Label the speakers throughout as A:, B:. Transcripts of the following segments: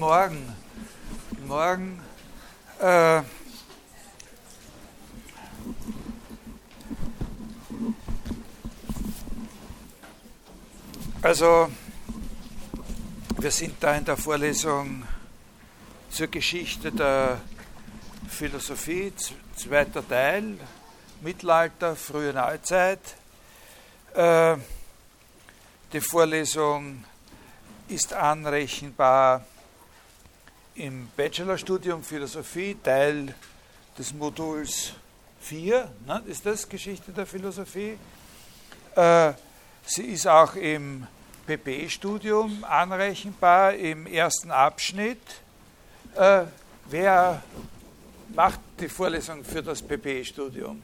A: Morgen. Morgen. Äh, also, wir sind da in der Vorlesung zur Geschichte der Philosophie, zweiter Teil, Mittelalter, frühe Neuzeit. Äh, die Vorlesung ist anrechenbar im Bachelorstudium Philosophie, Teil des Moduls 4, ne, ist das Geschichte der Philosophie. Äh, sie ist auch im PP-Studium anrechenbar, im ersten Abschnitt. Äh, wer macht die Vorlesung für das PP-Studium?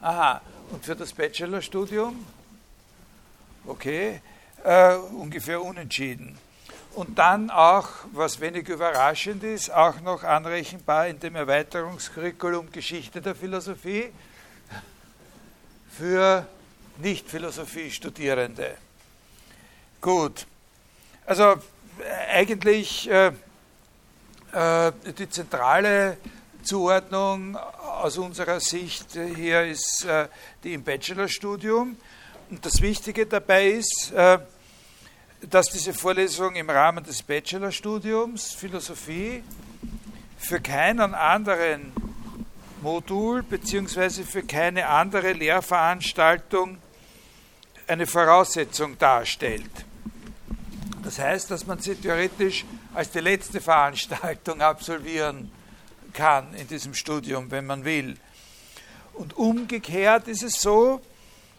A: Aha, und für das Bachelorstudium? Okay, äh, ungefähr unentschieden. Und dann auch, was wenig überraschend ist, auch noch anrechenbar in dem Erweiterungskurriculum Geschichte der Philosophie für Nicht-Philosophie-Studierende. Gut, also eigentlich äh, äh, die zentrale Zuordnung aus unserer Sicht hier ist äh, die im Bachelorstudium. Und das Wichtige dabei ist, äh, dass diese Vorlesung im Rahmen des Bachelorstudiums Philosophie für keinen anderen Modul bzw. für keine andere Lehrveranstaltung eine Voraussetzung darstellt. Das heißt, dass man sie theoretisch als die letzte Veranstaltung absolvieren kann in diesem Studium, wenn man will. Und umgekehrt ist es so,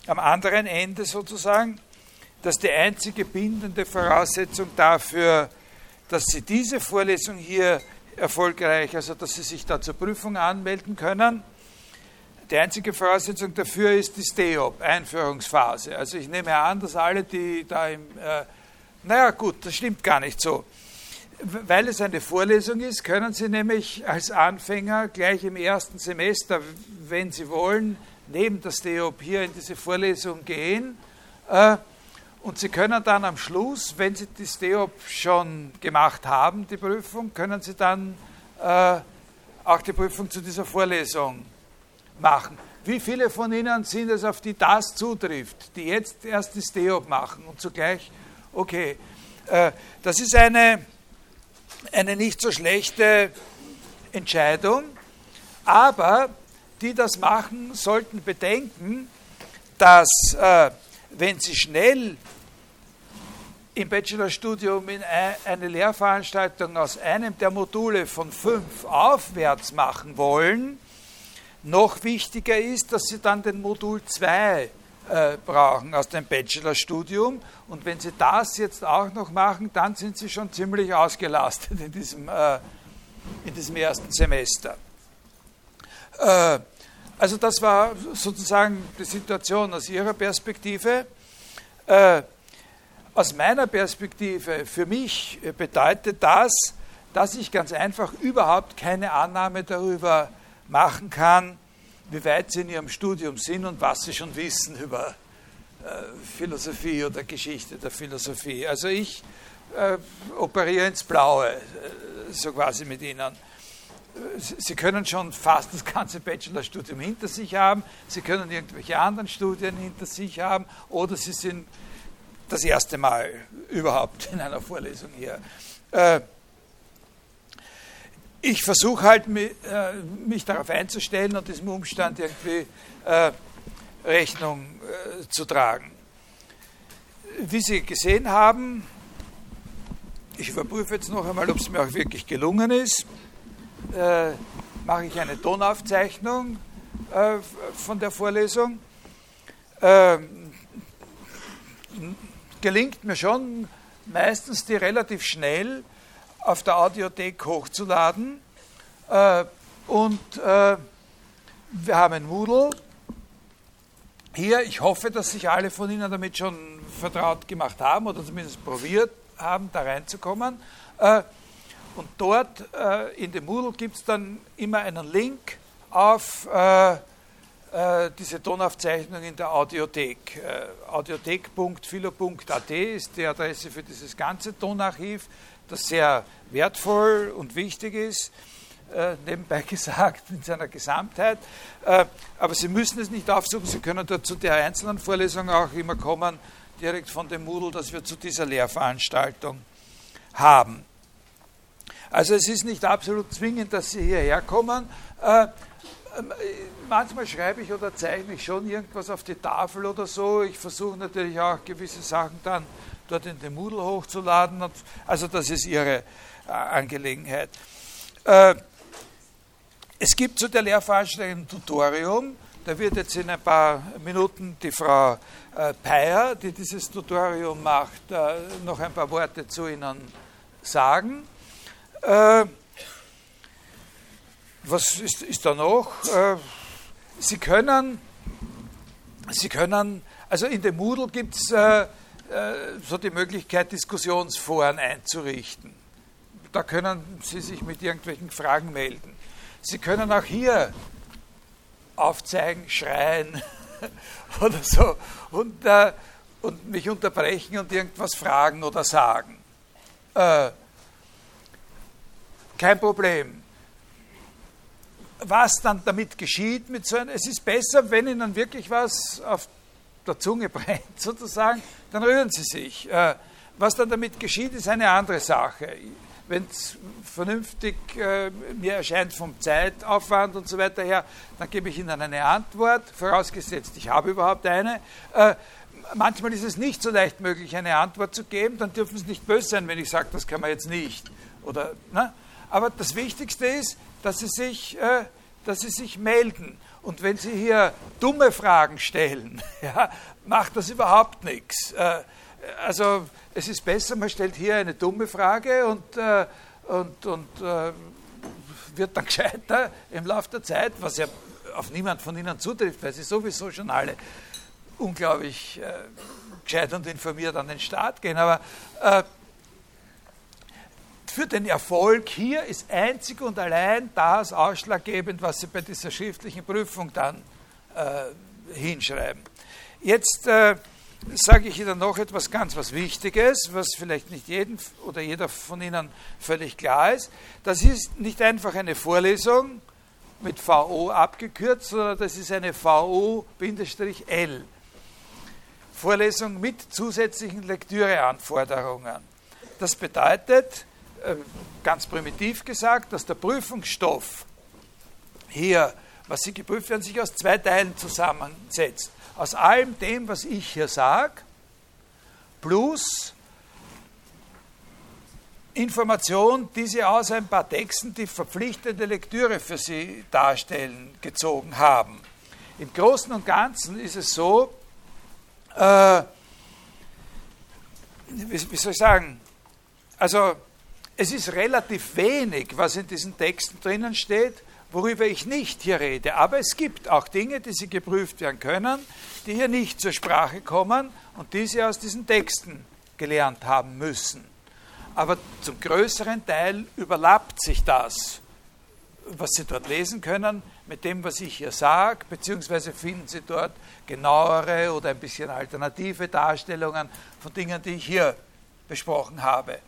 A: am anderen Ende sozusagen, dass die einzige bindende Voraussetzung dafür, dass Sie diese Vorlesung hier erfolgreich, also dass Sie sich da zur Prüfung anmelden können, die einzige Voraussetzung dafür ist die STEOP, Einführungsphase. Also ich nehme an, dass alle, die da im, äh, naja gut, das stimmt gar nicht so. Weil es eine Vorlesung ist, können Sie nämlich als Anfänger gleich im ersten Semester, wenn Sie wollen, neben der STEOP hier in diese Vorlesung gehen. Äh, und Sie können dann am Schluss, wenn Sie die STEOP schon gemacht haben, die Prüfung, können Sie dann äh, auch die Prüfung zu dieser Vorlesung machen. Wie viele von Ihnen sind es, auf die das zutrifft, die jetzt erst die STEOP machen und zugleich, okay, äh, das ist eine, eine nicht so schlechte Entscheidung, aber die das machen, sollten bedenken, dass äh, wenn Sie schnell im Bachelorstudium in eine Lehrveranstaltung aus einem der Module von fünf aufwärts machen wollen, noch wichtiger ist, dass Sie dann den Modul 2 äh, brauchen aus dem Bachelorstudium. Und wenn Sie das jetzt auch noch machen, dann sind Sie schon ziemlich ausgelastet in diesem, äh, in diesem ersten Semester. Äh, also das war sozusagen die Situation aus Ihrer Perspektive. Äh, aus meiner Perspektive, für mich bedeutet das, dass ich ganz einfach überhaupt keine Annahme darüber machen kann, wie weit Sie in Ihrem Studium sind und was Sie schon wissen über äh, Philosophie oder Geschichte der Philosophie. Also ich äh, operiere ins Blaue, äh, so quasi mit Ihnen. Sie können schon fast das ganze Bachelorstudium hinter sich haben, Sie können irgendwelche anderen Studien hinter sich haben oder Sie sind das erste Mal überhaupt in einer Vorlesung hier. Äh, ich versuche halt, äh, mich darauf einzustellen und diesem Umstand irgendwie äh, Rechnung zu tragen. Wie Sie gesehen haben, ich überprüfe jetzt noch einmal, ob es mir auch wirklich gelungen ist äh, mache ich eine Tonaufzeichnung äh, von der Vorlesung. Äh, gelingt mir schon, meistens die relativ schnell auf der Audiothek hochzuladen. Äh, und äh, wir haben ein Moodle. Hier, ich hoffe, dass sich alle von Ihnen damit schon vertraut gemacht haben oder zumindest probiert haben, da reinzukommen. Und dort äh, in dem Moodle gibt es dann immer einen Link auf äh, äh, diese Tonaufzeichnung in der Audiothek. Äh, Audiothek.philo.at ist die Adresse für dieses ganze Tonarchiv, das sehr wertvoll und wichtig ist, äh, nebenbei gesagt, in seiner Gesamtheit. Äh, aber Sie müssen es nicht aufsuchen, Sie können dort zu der einzelnen Vorlesung auch immer kommen, direkt von dem Moodle, das wir zu dieser Lehrveranstaltung haben. Also es ist nicht absolut zwingend, dass Sie hierher kommen. Äh, ähm, manchmal schreibe ich oder zeichne ich schon irgendwas auf die Tafel oder so. Ich versuche natürlich auch gewisse Sachen dann dort in den Moodle hochzuladen. Also das ist Ihre äh, Angelegenheit. Äh, es gibt zu der Lehrveranstaltung ein Tutorium. Da wird jetzt in ein paar Minuten die Frau äh, Peyer, die dieses Tutorium macht, noch ein paar Worte zu Ihnen sagen. Was ist, ist da noch? Sie können, Sie können, also in dem Moodle gibt es äh, so die Möglichkeit, Diskussionsforen einzurichten. Da können Sie sich mit irgendwelchen Fragen melden. Sie können auch hier aufzeigen, schreien oder so und, äh, und mich unterbrechen und irgendwas fragen oder sagen. Äh, kein Problem. Was dann damit geschieht, mit so einem, es ist besser, wenn Ihnen wirklich was auf der Zunge brennt, sozusagen, dann rühren sie sich. Äh, was dann damit geschieht, ist eine andere Sache. Wenn es vernünftig äh, mir erscheint vom Zeitaufwand und so weiter her, dann gebe ich Ihnen eine Antwort, vorausgesetzt, ich habe überhaupt eine. Äh, manchmal ist es nicht so leicht möglich, eine Antwort zu geben, dann dürfen Sie nicht böse sein, wenn ich sage, das kann man jetzt nicht. Oder, ne? Aber das Wichtigste ist, dass Sie sich, äh, dass Sie sich melden. Und wenn Sie hier dumme Fragen stellen, ja, macht das überhaupt nichts. Äh, also es ist besser, man stellt hier eine dumme Frage und, äh, und, und äh, wird dann gescheiter im Laufe der Zeit, was ja auf niemand von Ihnen zutrifft, weil Sie sowieso schon alle unglaublich äh, gescheit und informiert an den Start gehen. Aber äh, für den Erfolg hier ist einzig und allein das ausschlaggebend, was Sie bei dieser schriftlichen Prüfung dann äh, hinschreiben. Jetzt äh, sage ich Ihnen noch etwas ganz was Wichtiges, was vielleicht nicht jedem oder jeder von Ihnen völlig klar ist. Das ist nicht einfach eine Vorlesung mit VO abgekürzt, sondern das ist eine VO-L. Vorlesung mit zusätzlichen Lektüreanforderungen. Das bedeutet, ganz primitiv gesagt, dass der Prüfungsstoff hier, was Sie geprüft werden, sich aus zwei Teilen zusammensetzt. Aus allem dem, was ich hier sage, plus Information, die Sie aus ein paar Texten, die verpflichtende Lektüre für Sie darstellen, gezogen haben. Im Großen und Ganzen ist es so, äh, wie, wie soll ich sagen, also es ist relativ wenig, was in diesen Texten drinnen steht, worüber ich nicht hier rede. Aber es gibt auch Dinge, die Sie geprüft werden können, die hier nicht zur Sprache kommen und die Sie aus diesen Texten gelernt haben müssen. Aber zum größeren Teil überlappt sich das, was Sie dort lesen können, mit dem, was ich hier sage, beziehungsweise finden Sie dort genauere oder ein bisschen alternative Darstellungen von Dingen, die ich hier besprochen habe.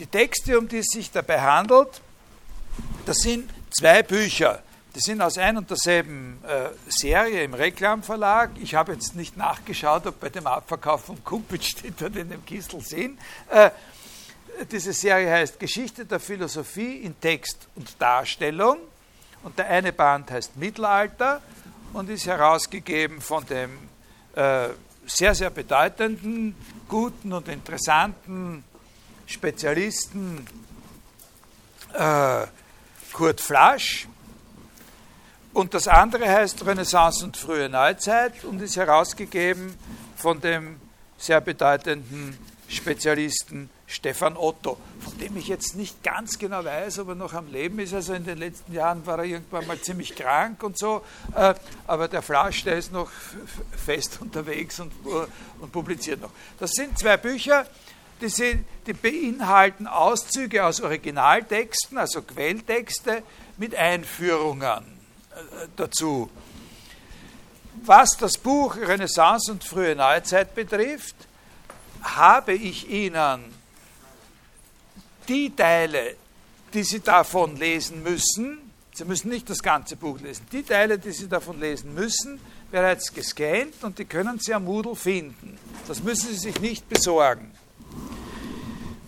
A: Die Texte, um die es sich dabei handelt, das sind zwei Bücher. Die sind aus ein und derselben äh, Serie im Reklamverlag. Ich habe jetzt nicht nachgeschaut, ob bei dem Abverkauf vom Kumpitz steht dort in dem Kistel sehen. Äh, diese Serie heißt Geschichte der Philosophie in Text und Darstellung. Und der eine Band heißt Mittelalter und ist herausgegeben von dem äh, sehr, sehr bedeutenden, guten und interessanten Spezialisten äh, Kurt Flasch. Und das andere heißt Renaissance und frühe Neuzeit und ist herausgegeben von dem sehr bedeutenden Spezialisten Stefan Otto, von dem ich jetzt nicht ganz genau weiß, ob er noch am Leben ist. Also in den letzten Jahren war er irgendwann mal ziemlich krank und so. Äh, aber der Flasch, der ist noch fest unterwegs und, und publiziert noch. Das sind zwei Bücher, die, sind, die beinhalten Auszüge aus Originaltexten, also Quelltexte, mit Einführungen äh, dazu. was das Buch Renaissance und frühe Neuzeit betrifft, habe ich Ihnen die Teile, die Sie davon lesen müssen, Sie müssen nicht das ganze Buch lesen, die Teile, die Sie davon lesen müssen, bereits gescannt und die können Sie am Moodle finden. Das müssen Sie sich nicht besorgen.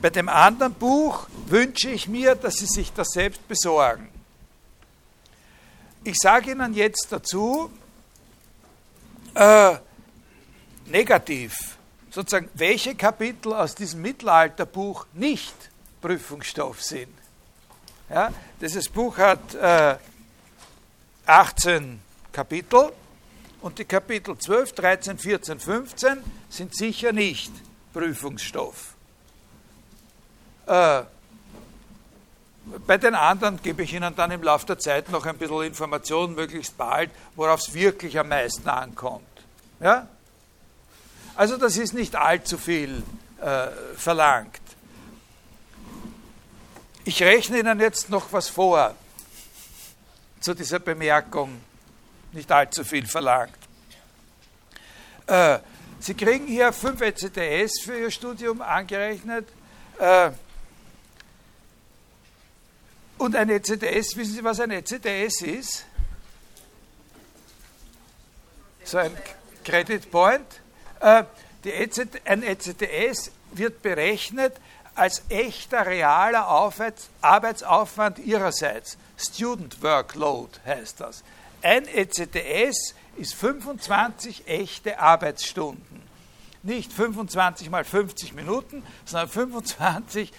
A: Bei dem anderen Buch wünsche ich mir, dass Sie sich das selbst besorgen. Ich sage Ihnen jetzt dazu, äh, negativ, sozusagen, welche Kapitel aus diesem Mittelalterbuch nicht Prüfungsstoff sind. Ja, dieses Buch hat äh, 18 Kapitel und die Kapitel 12, 13, 14, 15 sind sicher nicht Prüfungsstoff. Äh, bei den anderen gebe ich Ihnen dann im Laufe der Zeit noch ein bisschen Informationen, möglichst bald, worauf es wirklich am meisten ankommt. Ja? Also das ist nicht allzu viel äh, verlangt. Ich rechne Ihnen jetzt noch was vor zu dieser Bemerkung, nicht allzu viel verlangt. Äh, Sie kriegen hier 5 ECTS für Ihr Studium angerechnet. Äh, und ein ECTS, wissen Sie, was ein ECTS ist? So ein Credit Point. Äh, EC, ein ECTS wird berechnet als echter realer Arbeitsaufwand Ihrerseits. Student Workload heißt das. Ein ECTS ist 25 echte Arbeitsstunden. Nicht 25 mal 50 Minuten, sondern 25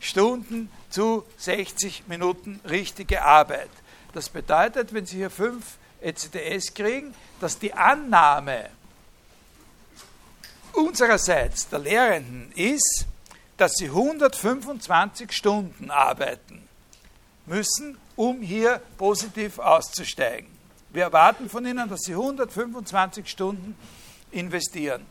A: Stunden zu 60 Minuten richtige Arbeit. Das bedeutet, wenn Sie hier 5 ECTS kriegen, dass die Annahme unsererseits der Lehrenden ist, dass sie 125 Stunden arbeiten müssen, um hier positiv auszusteigen. Wir erwarten von ihnen, dass sie 125 Stunden investieren.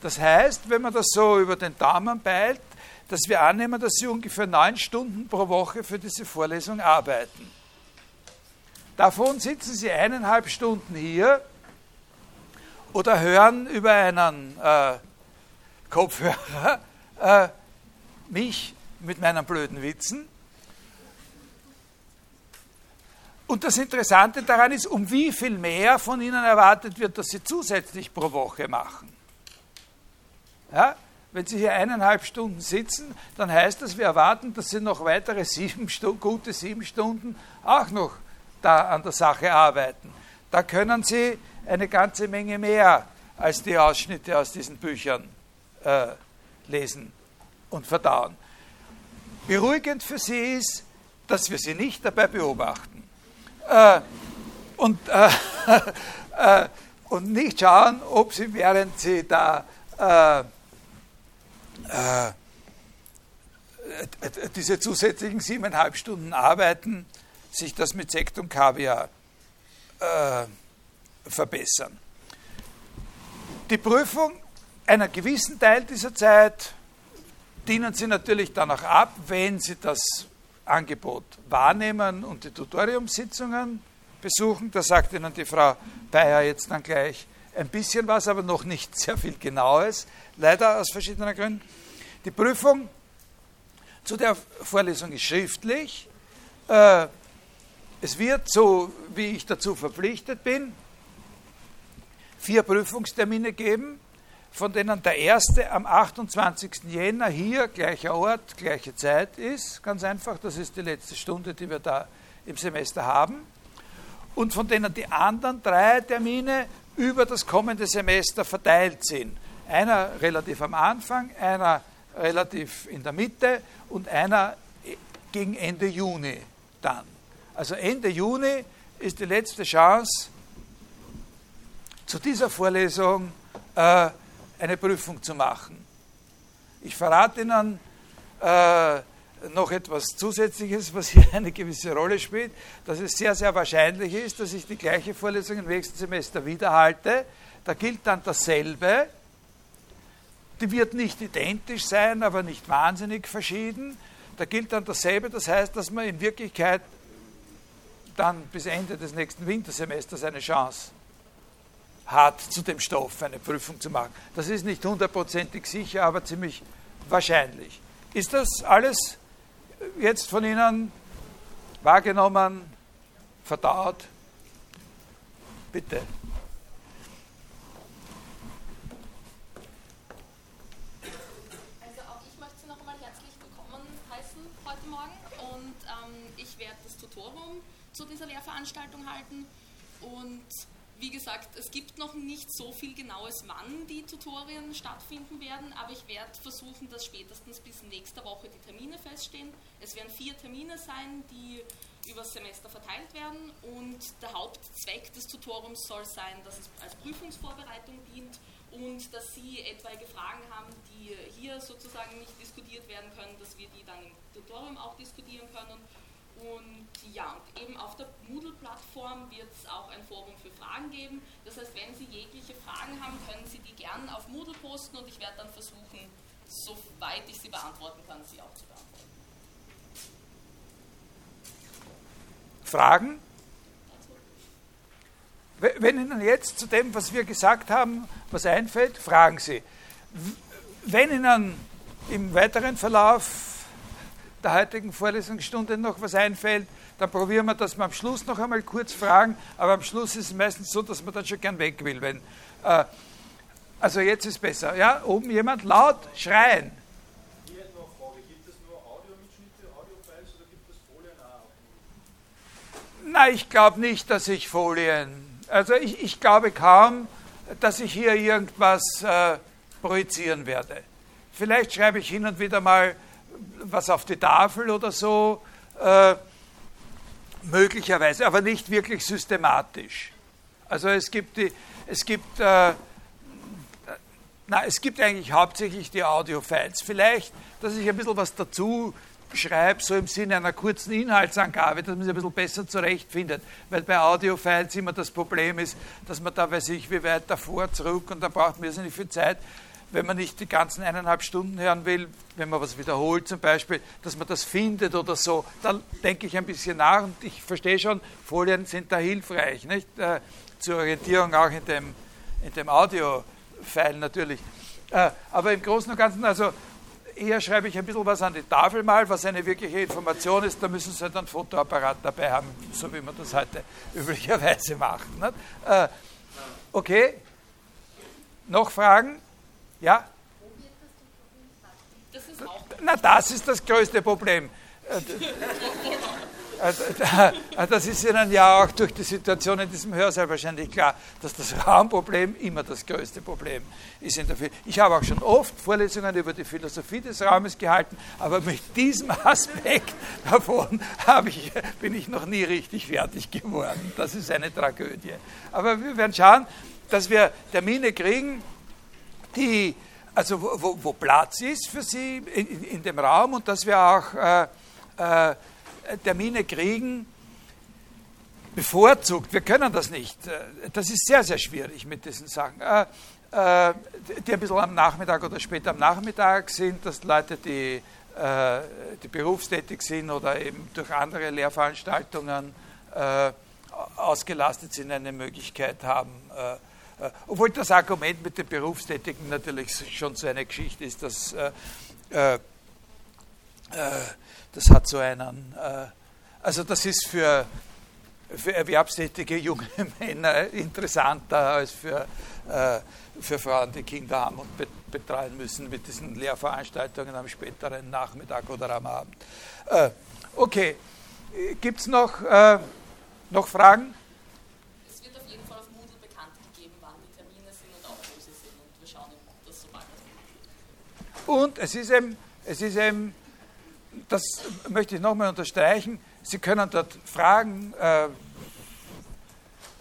A: Das heißt, wenn man das so über den Daumen peilt, dass wir annehmen, dass sie ungefähr neun Stunden pro Woche für diese Vorlesung arbeiten. Davon sitzen sie eineinhalb Stunden hier oder hören über einen äh, Kopfhörer äh, mich mit meinen blöden Witzen. Und das Interessante daran ist, um wie viel mehr von Ihnen erwartet wird, dass Sie zusätzlich pro Woche machen. Ja? Wenn Sie hier eineinhalb Stunden sitzen, dann heißt das, wir erwarten, dass Sie noch weitere sieben Stunden, gute sieben Stunden auch noch da an der Sache arbeiten. Da können Sie eine ganze Menge mehr als die Ausschnitte aus diesen Büchern äh, lesen und verdauen. Beruhigend für Sie ist, dass wir Sie nicht dabei beobachten. Äh, und, äh, äh und nicht schauen, ob Sie, während Sie da äh, äh, diese zusätzlichen siebeneinhalb Stunden arbeiten, sich das mit Sekt und Kaviar verbessern. Die Prüfung einer gewissen Teil dieser Zeit dienen Sie natürlich danach ab, wenn Sie das Angebot wahrnehmen und die Tutoriumssitzungen besuchen. Da sagt Ihnen die Frau Bayer jetzt dann gleich ein bisschen was, aber noch nicht sehr viel Genaues, leider aus verschiedenen Gründen. Die Prüfung zu der Vorlesung ist schriftlich. Äh, es wird, so wie ich dazu verpflichtet bin, vier Prüfungstermine geben von denen der erste am 28. Jänner hier, gleicher Ort, gleiche Zeit ist. Ganz einfach, das ist die letzte Stunde, die wir da im Semester haben. Und von denen die anderen drei Termine über das kommende Semester verteilt sind. Einer relativ am Anfang, einer relativ in der Mitte und einer gegen Ende Juni dann. Also Ende Juni ist die letzte Chance, zu dieser Vorlesung äh, eine Prüfung zu machen. Ich verrate Ihnen äh, noch etwas Zusätzliches, was hier eine gewisse Rolle spielt, dass es sehr, sehr wahrscheinlich ist, dass ich die gleiche Vorlesung im nächsten Semester wiederhalte. Da gilt dann dasselbe. Die wird nicht identisch sein, aber nicht wahnsinnig verschieden. Da gilt dann dasselbe, das heißt, dass man in Wirklichkeit dann bis Ende des nächsten Wintersemesters eine Chance hat, zu dem Stoff eine Prüfung zu machen. Das ist nicht hundertprozentig sicher, aber ziemlich wahrscheinlich. Ist das alles jetzt von Ihnen wahrgenommen, verdaut? Bitte.
B: Also auch ich möchte Sie noch einmal herzlich willkommen heißen heute Morgen und ähm, ich werde das Tutorium zu dieser Lehrveranstaltung halten und wie gesagt, es gibt noch nicht so viel genaues, wann die Tutorien stattfinden werden, aber ich werde versuchen, dass spätestens bis nächste Woche die Termine feststehen. Es werden vier Termine sein, die übers Semester verteilt werden und der Hauptzweck des Tutoriums soll sein, dass es als Prüfungsvorbereitung dient und dass Sie etwaige Fragen haben, die hier sozusagen nicht diskutiert werden können, dass wir die dann im Tutorium auch diskutieren können und ja, und eben auf der Moodle-Plattform wird es auch ein Forum für Fragen geben. Das heißt, wenn Sie jegliche Fragen haben, können Sie die gern auf Moodle posten und ich werde dann versuchen, soweit ich sie beantworten kann, sie auch zu beantworten.
A: Fragen? Wenn Ihnen jetzt zu dem, was wir gesagt haben, was einfällt, fragen Sie. Wenn Ihnen im weiteren Verlauf der heutigen Vorlesungsstunde noch was einfällt, dann probieren wir, dass wir am Schluss noch einmal kurz fragen, aber am Schluss ist es meistens so, dass man dann schon gern weg will. Wenn, äh, also jetzt ist besser. Ja, oben jemand laut schreien. Hier noch Frage, gibt es nur Audiomitschnitte, Audiofiles oder gibt es Folien auch? Nein, ich glaube nicht, dass ich Folien, also ich, ich glaube kaum, dass ich hier irgendwas äh, projizieren werde. Vielleicht schreibe ich hin und wieder mal was auf die Tafel oder so, äh, möglicherweise, aber nicht wirklich systematisch. Also es gibt, die, es gibt, äh, na, es gibt eigentlich hauptsächlich die Audio-Files. Vielleicht, dass ich ein bisschen was dazu schreibe, so im Sinne einer kurzen Inhaltsangabe, dass man sich ein bisschen besser zurechtfindet. Weil bei Audio-Files immer das Problem ist, dass man da weiß ich, wie weit davor, zurück und da braucht man nicht viel Zeit wenn man nicht die ganzen eineinhalb Stunden hören will, wenn man was wiederholt zum Beispiel, dass man das findet oder so, dann denke ich ein bisschen nach und ich verstehe schon, Folien sind da hilfreich, nicht? Äh, zur Orientierung auch in dem, in dem Audio-File natürlich. Äh, aber im Großen und Ganzen, also eher schreibe ich ein bisschen was an die Tafel mal, was eine wirkliche Information ist, da müssen Sie halt einen Fotoapparat dabei haben, so wie man das heute üblicherweise macht. Äh, okay, noch Fragen? Ja? Das ist auch Na, das ist das größte Problem. Äh, das ist Ihnen ja auch durch die Situation in diesem Hörsaal wahrscheinlich klar, dass das Raumproblem immer das größte Problem ist. In der ich habe auch schon oft Vorlesungen über die Philosophie des Raumes gehalten, aber mit diesem Aspekt davon ich, bin ich noch nie richtig fertig geworden. Das ist eine Tragödie. Aber wir werden schauen, dass wir Termine kriegen, die, also wo, wo, Platz ist für sie in, in, dem Raum und dass wir auch äh, äh, Termine kriegen, bevorzugt. Wir können das nicht. Äh, das ist sehr, sehr schwierig mit diesen Sachen. Äh, äh, die ein bisschen am Nachmittag oder später am Nachmittag sind, dass Leute, die, äh, die berufstätig sind oder eben durch andere Lehrveranstaltungen ausgelastet sind, eine Möglichkeit haben, obwohl das Argument mit den Berufstätigen natürlich schon so eine Geschichte ist, dass äh, äh, das hat so einen, also das ist für, für erwerbstätige junge Männer interessanter als für, für Frauen, die Kinder haben und betreuen müssen mit diesen Lehrveranstaltungen am späteren Nachmittag oder am Abend. okay, gibt es noch, noch Fragen? Und es ist eben, es ist eben das möchte ich nochmal unterstreichen, Sie können dort fragen, äh,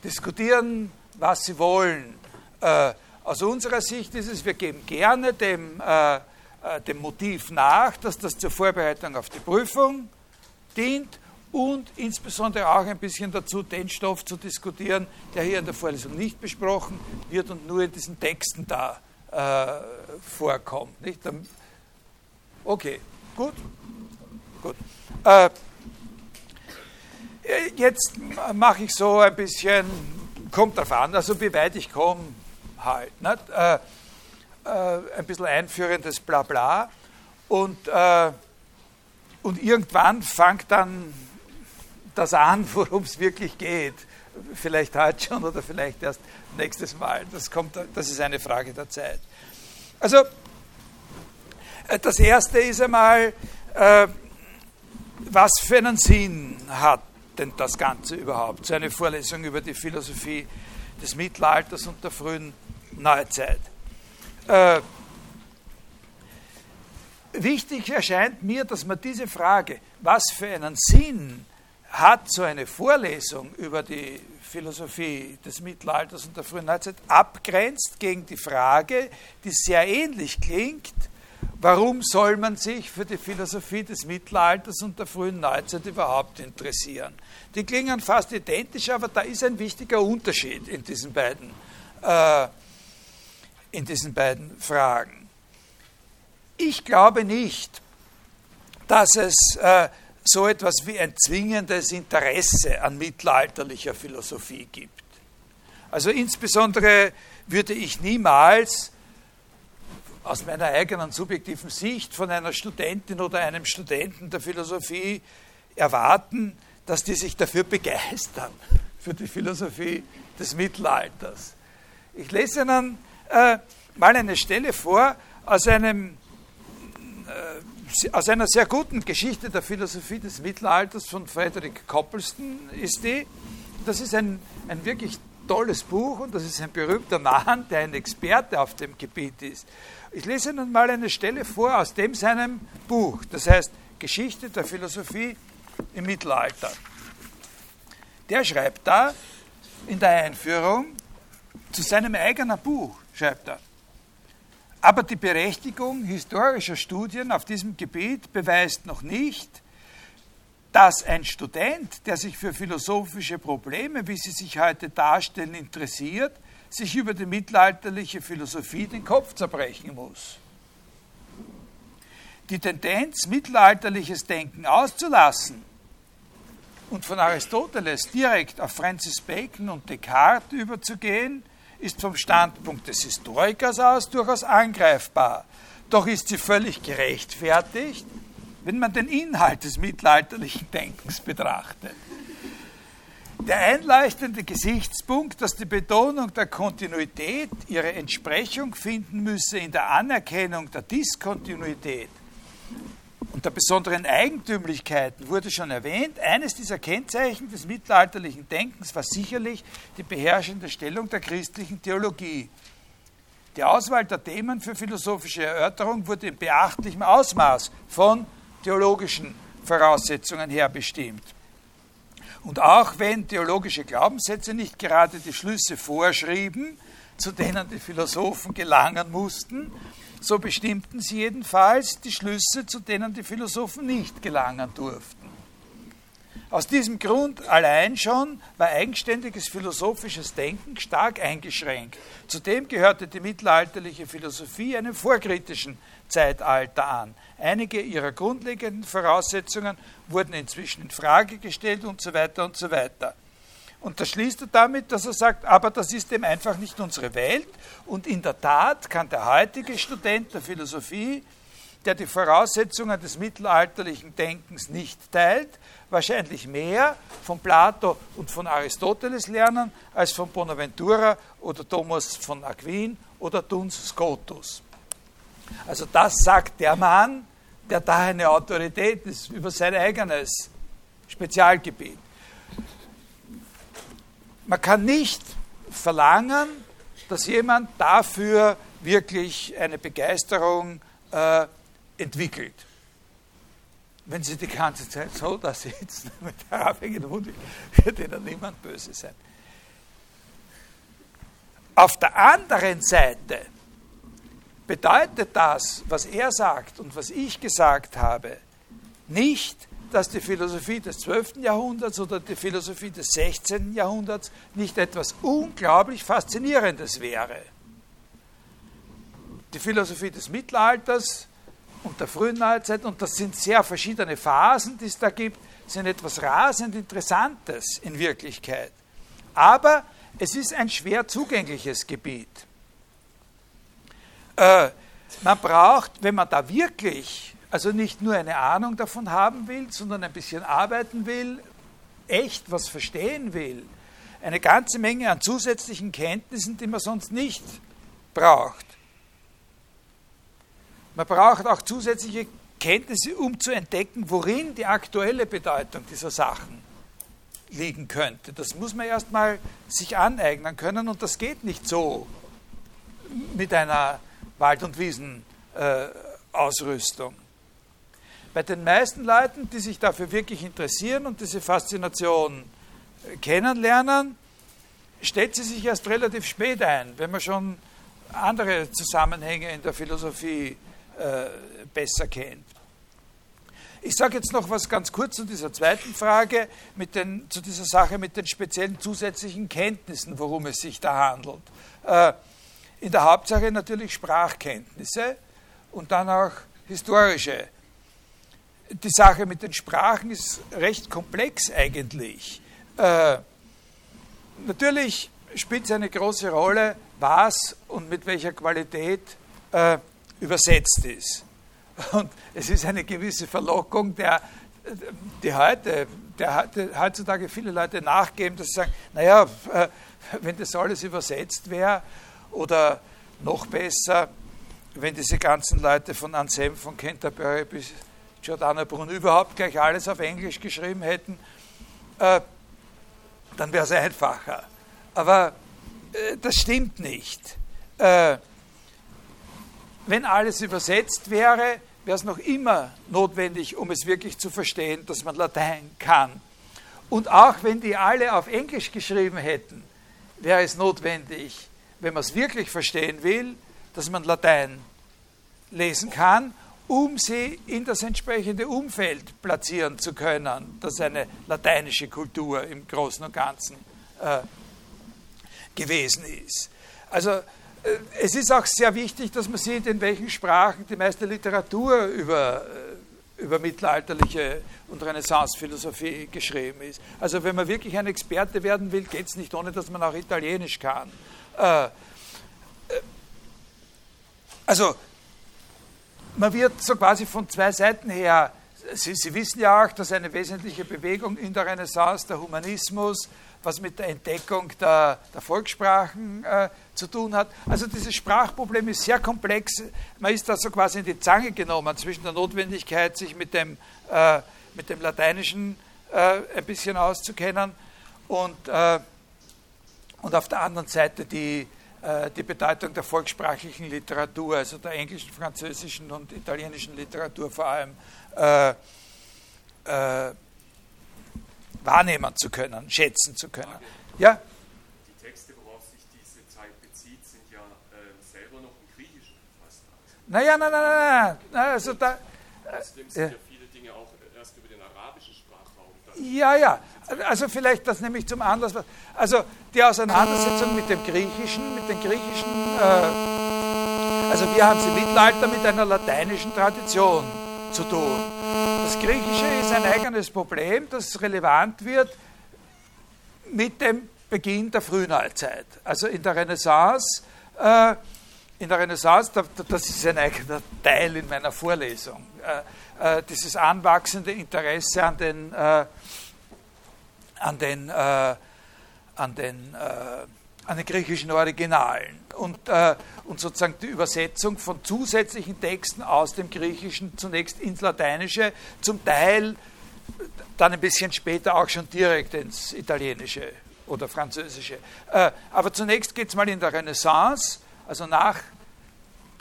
A: diskutieren, was Sie wollen. Äh, aus unserer Sicht ist es, wir geben gerne dem, äh, äh dem Motiv nach, dass das zur Vorbereitung auf die Prüfung dient und insbesondere auch ein bisschen dazu, den Stoff zu diskutieren, der hier in der Vorlesung nicht besprochen wird und nur in diesen Texten da äh, vorkommt. Nicht? Okay, gut. gut. Äh, jetzt mache ich so ein bisschen kommt darauf an, also wie weit ich komme, halt. Äh, äh, ein bisschen einführendes Blabla und, äh, und irgendwann fängt dann das an, worum es wirklich geht. Vielleicht heute schon oder vielleicht erst nächstes Mal. Das, kommt, das ist eine Frage der Zeit. Also, äh, das Erste ist einmal, äh, was für einen Sinn hat denn das Ganze überhaupt? So eine Vorlesung über die Philosophie des Mittelalters und der frühen Neuzeit. Äh, wichtig erscheint mir, dass man diese Frage, was für einen Sinn hat so eine Vorlesung über die Philosophie des Mittelalters und der frühen Neuzeit, abgrenzt gegen die Frage, die sehr ähnlich klingt, warum soll man sich für die Philosophie des Mittelalters und der frühen Neuzeit überhaupt interessieren? Die klingen fast identisch, aber da ist ein wichtiger Unterschied in diesen beiden, äh, in diesen beiden Fragen. Ich glaube nicht, dass es äh, so etwas wie ein zwingendes Interesse an mittelalterlicher Philosophie gibt. Also insbesondere würde ich niemals aus meiner eigenen subjektiven Sicht von einer Studentin oder einem Studenten der Philosophie erwarten, dass die sich dafür begeistern, für die Philosophie des Mittelalters. Ich lese Ihnen äh, mal eine Stelle vor aus einem aus einer sehr guten Geschichte der Philosophie des Mittelalters von Frederick Copleston ist die. Das ist ein, ein wirklich tolles Buch und das ist ein berühmter Mann, der ein Experte auf dem Gebiet ist. Ich lese Ihnen mal eine Stelle vor aus dem seinem Buch, das heißt Geschichte der Philosophie im Mittelalter. Der schreibt da in der Einführung zu seinem eigenen Buch, schreibt er, aber die Berechtigung historischer Studien auf diesem Gebiet beweist noch nicht, dass ein Student, der sich für philosophische Probleme, wie sie sich heute darstellen, interessiert, sich über die mittelalterliche Philosophie den Kopf zerbrechen muss. Die Tendenz, mittelalterliches Denken auszulassen und von Aristoteles direkt auf Francis Bacon und Descartes überzugehen, ist vom Standpunkt des Historikers aus durchaus angreifbar. Doch ist sie völlig gerechtfertigt, wenn man den Inhalt des mittelalterlichen Denkens betrachtet. Der einleuchtende Gesichtspunkt, dass die Betonung der Kontinuität ihre Entsprechung finden müsse in der Anerkennung der Diskontinuität und der besonderen Eigentümlichkeiten wurde schon erwähnt. Eines dieser Kennzeichen des mittelalterlichen Denkens war sicherlich die beherrschende Stellung der christlichen Theologie. Die Auswahl der Themen für philosophische Erörterung wurde in beachtlichem Ausmaß von theologischen Voraussetzungen her bestimmt. Und auch wenn theologische Glaubenssätze nicht gerade die Schlüsse vorschrieben, zu denen die Philosophen gelangen mussten, so bestimmten sie jedenfalls die Schlüsse, zu denen die Philosophen nicht gelangen durften. Aus diesem Grund allein schon war eigenständiges philosophisches Denken stark eingeschränkt. Zudem gehörte die mittelalterliche Philosophie einem vorkritischen Zeitalter an. Einige ihrer grundlegenden Voraussetzungen wurden inzwischen in Frage gestellt und so weiter und so weiter. Und das schließt er damit, dass er sagt, aber das ist eben einfach nicht unsere Welt. Und in der Tat kann der heutige Student der Philosophie, der die Voraussetzungen des mittelalterlichen Denkens nicht teilt, wahrscheinlich mehr von Plato und von Aristoteles lernen als von Bonaventura oder Thomas von Aquin oder Duns Scotus. Also das sagt der Mann, der da eine Autorität ist über sein eigenes Spezialgebiet. Man kann nicht verlangen, dass jemand dafür wirklich eine Begeisterung äh, entwickelt. Wenn sie die ganze Zeit so da sitzen mit herabhängenden Mund, wird ihnen niemand böse sein. Auf der anderen Seite bedeutet das, was er sagt und was ich gesagt habe, nicht, dass die Philosophie des 12. Jahrhunderts oder die Philosophie des 16. Jahrhunderts nicht etwas unglaublich Faszinierendes wäre. Die Philosophie des Mittelalters und der frühen Neuzeit, und das sind sehr verschiedene Phasen, die es da gibt, sind etwas rasend Interessantes in Wirklichkeit. Aber es ist ein schwer zugängliches Gebiet. Äh, man braucht, wenn man da wirklich, also nicht nur eine Ahnung davon haben will, sondern ein bisschen arbeiten will, echt was verstehen will, eine ganze Menge an zusätzlichen Kenntnissen, die man sonst nicht braucht. Man braucht auch zusätzliche Kenntnisse, um zu entdecken, worin die aktuelle Bedeutung dieser Sachen liegen könnte. Das muss man erstmal sich aneignen können und das geht nicht so mit einer Wald- und Wiesenausrüstung. Bei den meisten Leuten, die sich dafür wirklich interessieren und diese Faszination äh, kennenlernen, stellt sie sich erst relativ spät ein, wenn man schon andere Zusammenhänge in der Philosophie äh, besser kennt. Ich sage jetzt noch was ganz kurz zu dieser zweiten Frage, den, zu dieser Sache mit den speziellen zusätzlichen Kenntnissen, worum es sich da handelt. Äh, in der Hauptsache natürlich Sprachkenntnisse und dann auch historische. Die Sache mit den Sprachen ist recht komplex eigentlich. Äh, natürlich spielt es eine große Rolle, was und mit welcher Qualität äh, übersetzt ist. Und es ist eine gewisse Verlockung, der, die heute, der, heutzutage viele Leute nachgeben, dass sie sagen, naja, äh, wenn das alles übersetzt wäre, oder noch besser, wenn diese ganzen Leute von Anselm von Canterbury bis Giordano Brunn überhaupt gleich alles auf Englisch geschrieben hätten, äh, dann wäre es einfacher. Aber äh, das stimmt nicht. Äh, wenn alles übersetzt wäre, wäre es noch immer notwendig, um es wirklich zu verstehen, dass man Latein kann. Und auch wenn die alle auf Englisch geschrieben hätten, wäre es notwendig, wenn man es wirklich verstehen will, dass man Latein lesen kann, um sie in das entsprechende Umfeld platzieren zu können, das eine lateinische Kultur im Großen und Ganzen äh, gewesen ist. Also äh, es ist auch sehr wichtig, dass man sieht, in welchen Sprachen die meiste Literatur über, äh, über mittelalterliche und Renaissance-Philosophie geschrieben ist. Also wenn man wirklich ein Experte werden will, geht es nicht ohne, dass man auch Italienisch kann. Äh, also man wird so quasi von zwei Seiten her, Sie, Sie wissen ja auch, dass eine wesentliche Bewegung in der Renaissance der Humanismus was mit der Entdeckung der, der Volkssprachen äh, zu tun hat. Also dieses Sprachproblem ist sehr komplex. Man ist da so quasi in die Zange genommen zwischen der Notwendigkeit, sich mit dem, äh, mit dem Lateinischen äh, ein bisschen auszukennen und, äh, und auf der anderen Seite die, die Bedeutung der volkssprachlichen Literatur, also der englischen, französischen und italienischen Literatur vor allem äh, wahrnehmen zu können, schätzen zu können. Ja?
C: Die Texte, worauf sich diese Zeit bezieht, sind ja äh, selber noch im Griechischen verfasst.
A: Naja, nein, nein, nein, nein. Also da,
C: Trotzdem sind ja viele Dinge auch erst über den arabischen Sprachraum.
A: Ja, ja. Also vielleicht das nehme ich zum Anlass. Also die Auseinandersetzung mit dem Griechischen, mit den griechischen, äh, also wir haben es im Mittelalter mit einer lateinischen Tradition zu tun. Das Griechische ist ein eigenes Problem, das relevant wird mit dem Beginn der Frühneuzeit. Also in der Renaissance, äh, in der Renaissance, das ist ein eigener Teil in meiner Vorlesung, äh, äh, dieses anwachsende Interesse an den, äh, an den, äh, an den äh, an den griechischen Originalen und, äh, und sozusagen die Übersetzung von zusätzlichen Texten aus dem Griechischen zunächst ins Lateinische, zum Teil dann ein bisschen später auch schon direkt ins Italienische oder Französische. Äh, aber zunächst geht es mal in der Renaissance, also nach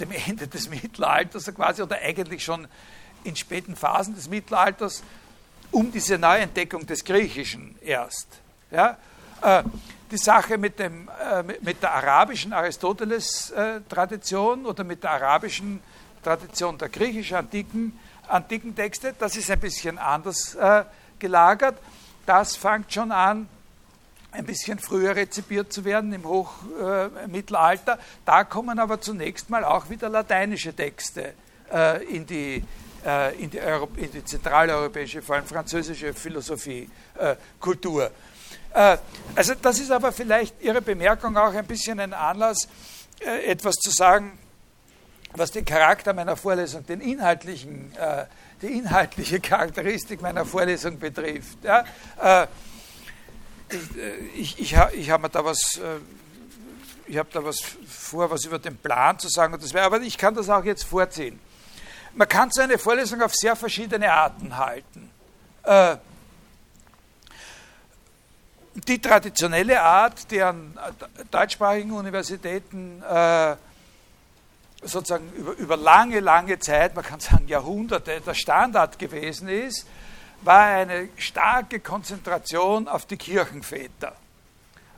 A: dem Ende des Mittelalters quasi, oder eigentlich schon in späten Phasen des Mittelalters, um diese Neuentdeckung des Griechischen erst. Ja? Äh, die Sache mit, dem, äh, mit der arabischen Aristoteles-Tradition oder mit der arabischen Tradition der griechischen antiken, antiken Texte, das ist ein bisschen anders äh, gelagert. Das fängt schon an, ein bisschen früher rezipiert zu werden im Hochmittelalter. Äh, da kommen aber zunächst mal auch wieder lateinische Texte äh, in, die, äh, in, die in, die zentraleuropäische, vor allem französische Philosophie, äh, Kultur. Äh, also das ist aber vielleicht Ihre Bemerkung auch ein bisschen ein Anlass, äh, etwas zu sagen, was den Charakter meiner Vorlesung, den inhaltlichen, äh, die inhaltliche Charakteristik meiner Vorlesung betrifft. Ja, äh, ich, ich, ich habe da was, äh, ich habe da was vor, was über den Plan zu sagen, und das wäre, aber ich kann das auch jetzt vorziehen. Man kann so eine Vorlesung auf sehr verschiedene Arten halten. Äh, die traditionelle Art, die an deutschsprachigen Universitäten äh, sozusagen über, über lange, lange Zeit, man kann sagen Jahrhunderte, der Standard gewesen ist, war eine starke Konzentration auf die Kirchenväter.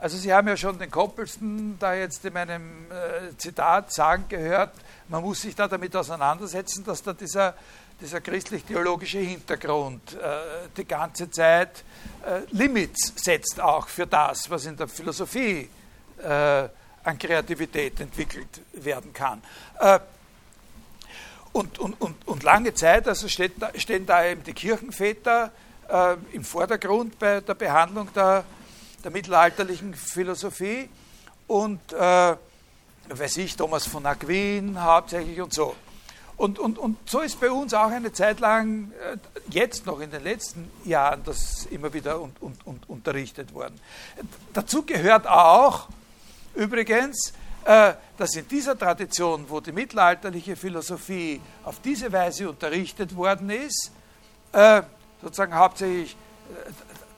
A: Also Sie haben ja schon den Koppelsten da jetzt in meinem äh, Zitat sagen gehört, man muss sich da damit auseinandersetzen, dass da dieser, dieser christlich-theologische Hintergrund äh, die ganze Zeit äh, Limits setzt auch für das, was in der Philosophie äh, an Kreativität entwickelt werden kann. Äh, und, und, und, und lange Zeit also da, stehen da eben die Kirchenväter äh, im Vordergrund bei der Behandlung der, der mittelalterlichen Philosophie und, äh, weiß ich, Thomas von Aquin hauptsächlich und so. Und, und, und so ist bei uns auch eine Zeit lang, äh, jetzt noch in den letzten Jahren, das immer wieder un, un, un, unterrichtet worden. Dazu gehört auch übrigens, äh, dass in dieser Tradition, wo die mittelalterliche Philosophie auf diese Weise unterrichtet worden ist, äh, sozusagen hauptsächlich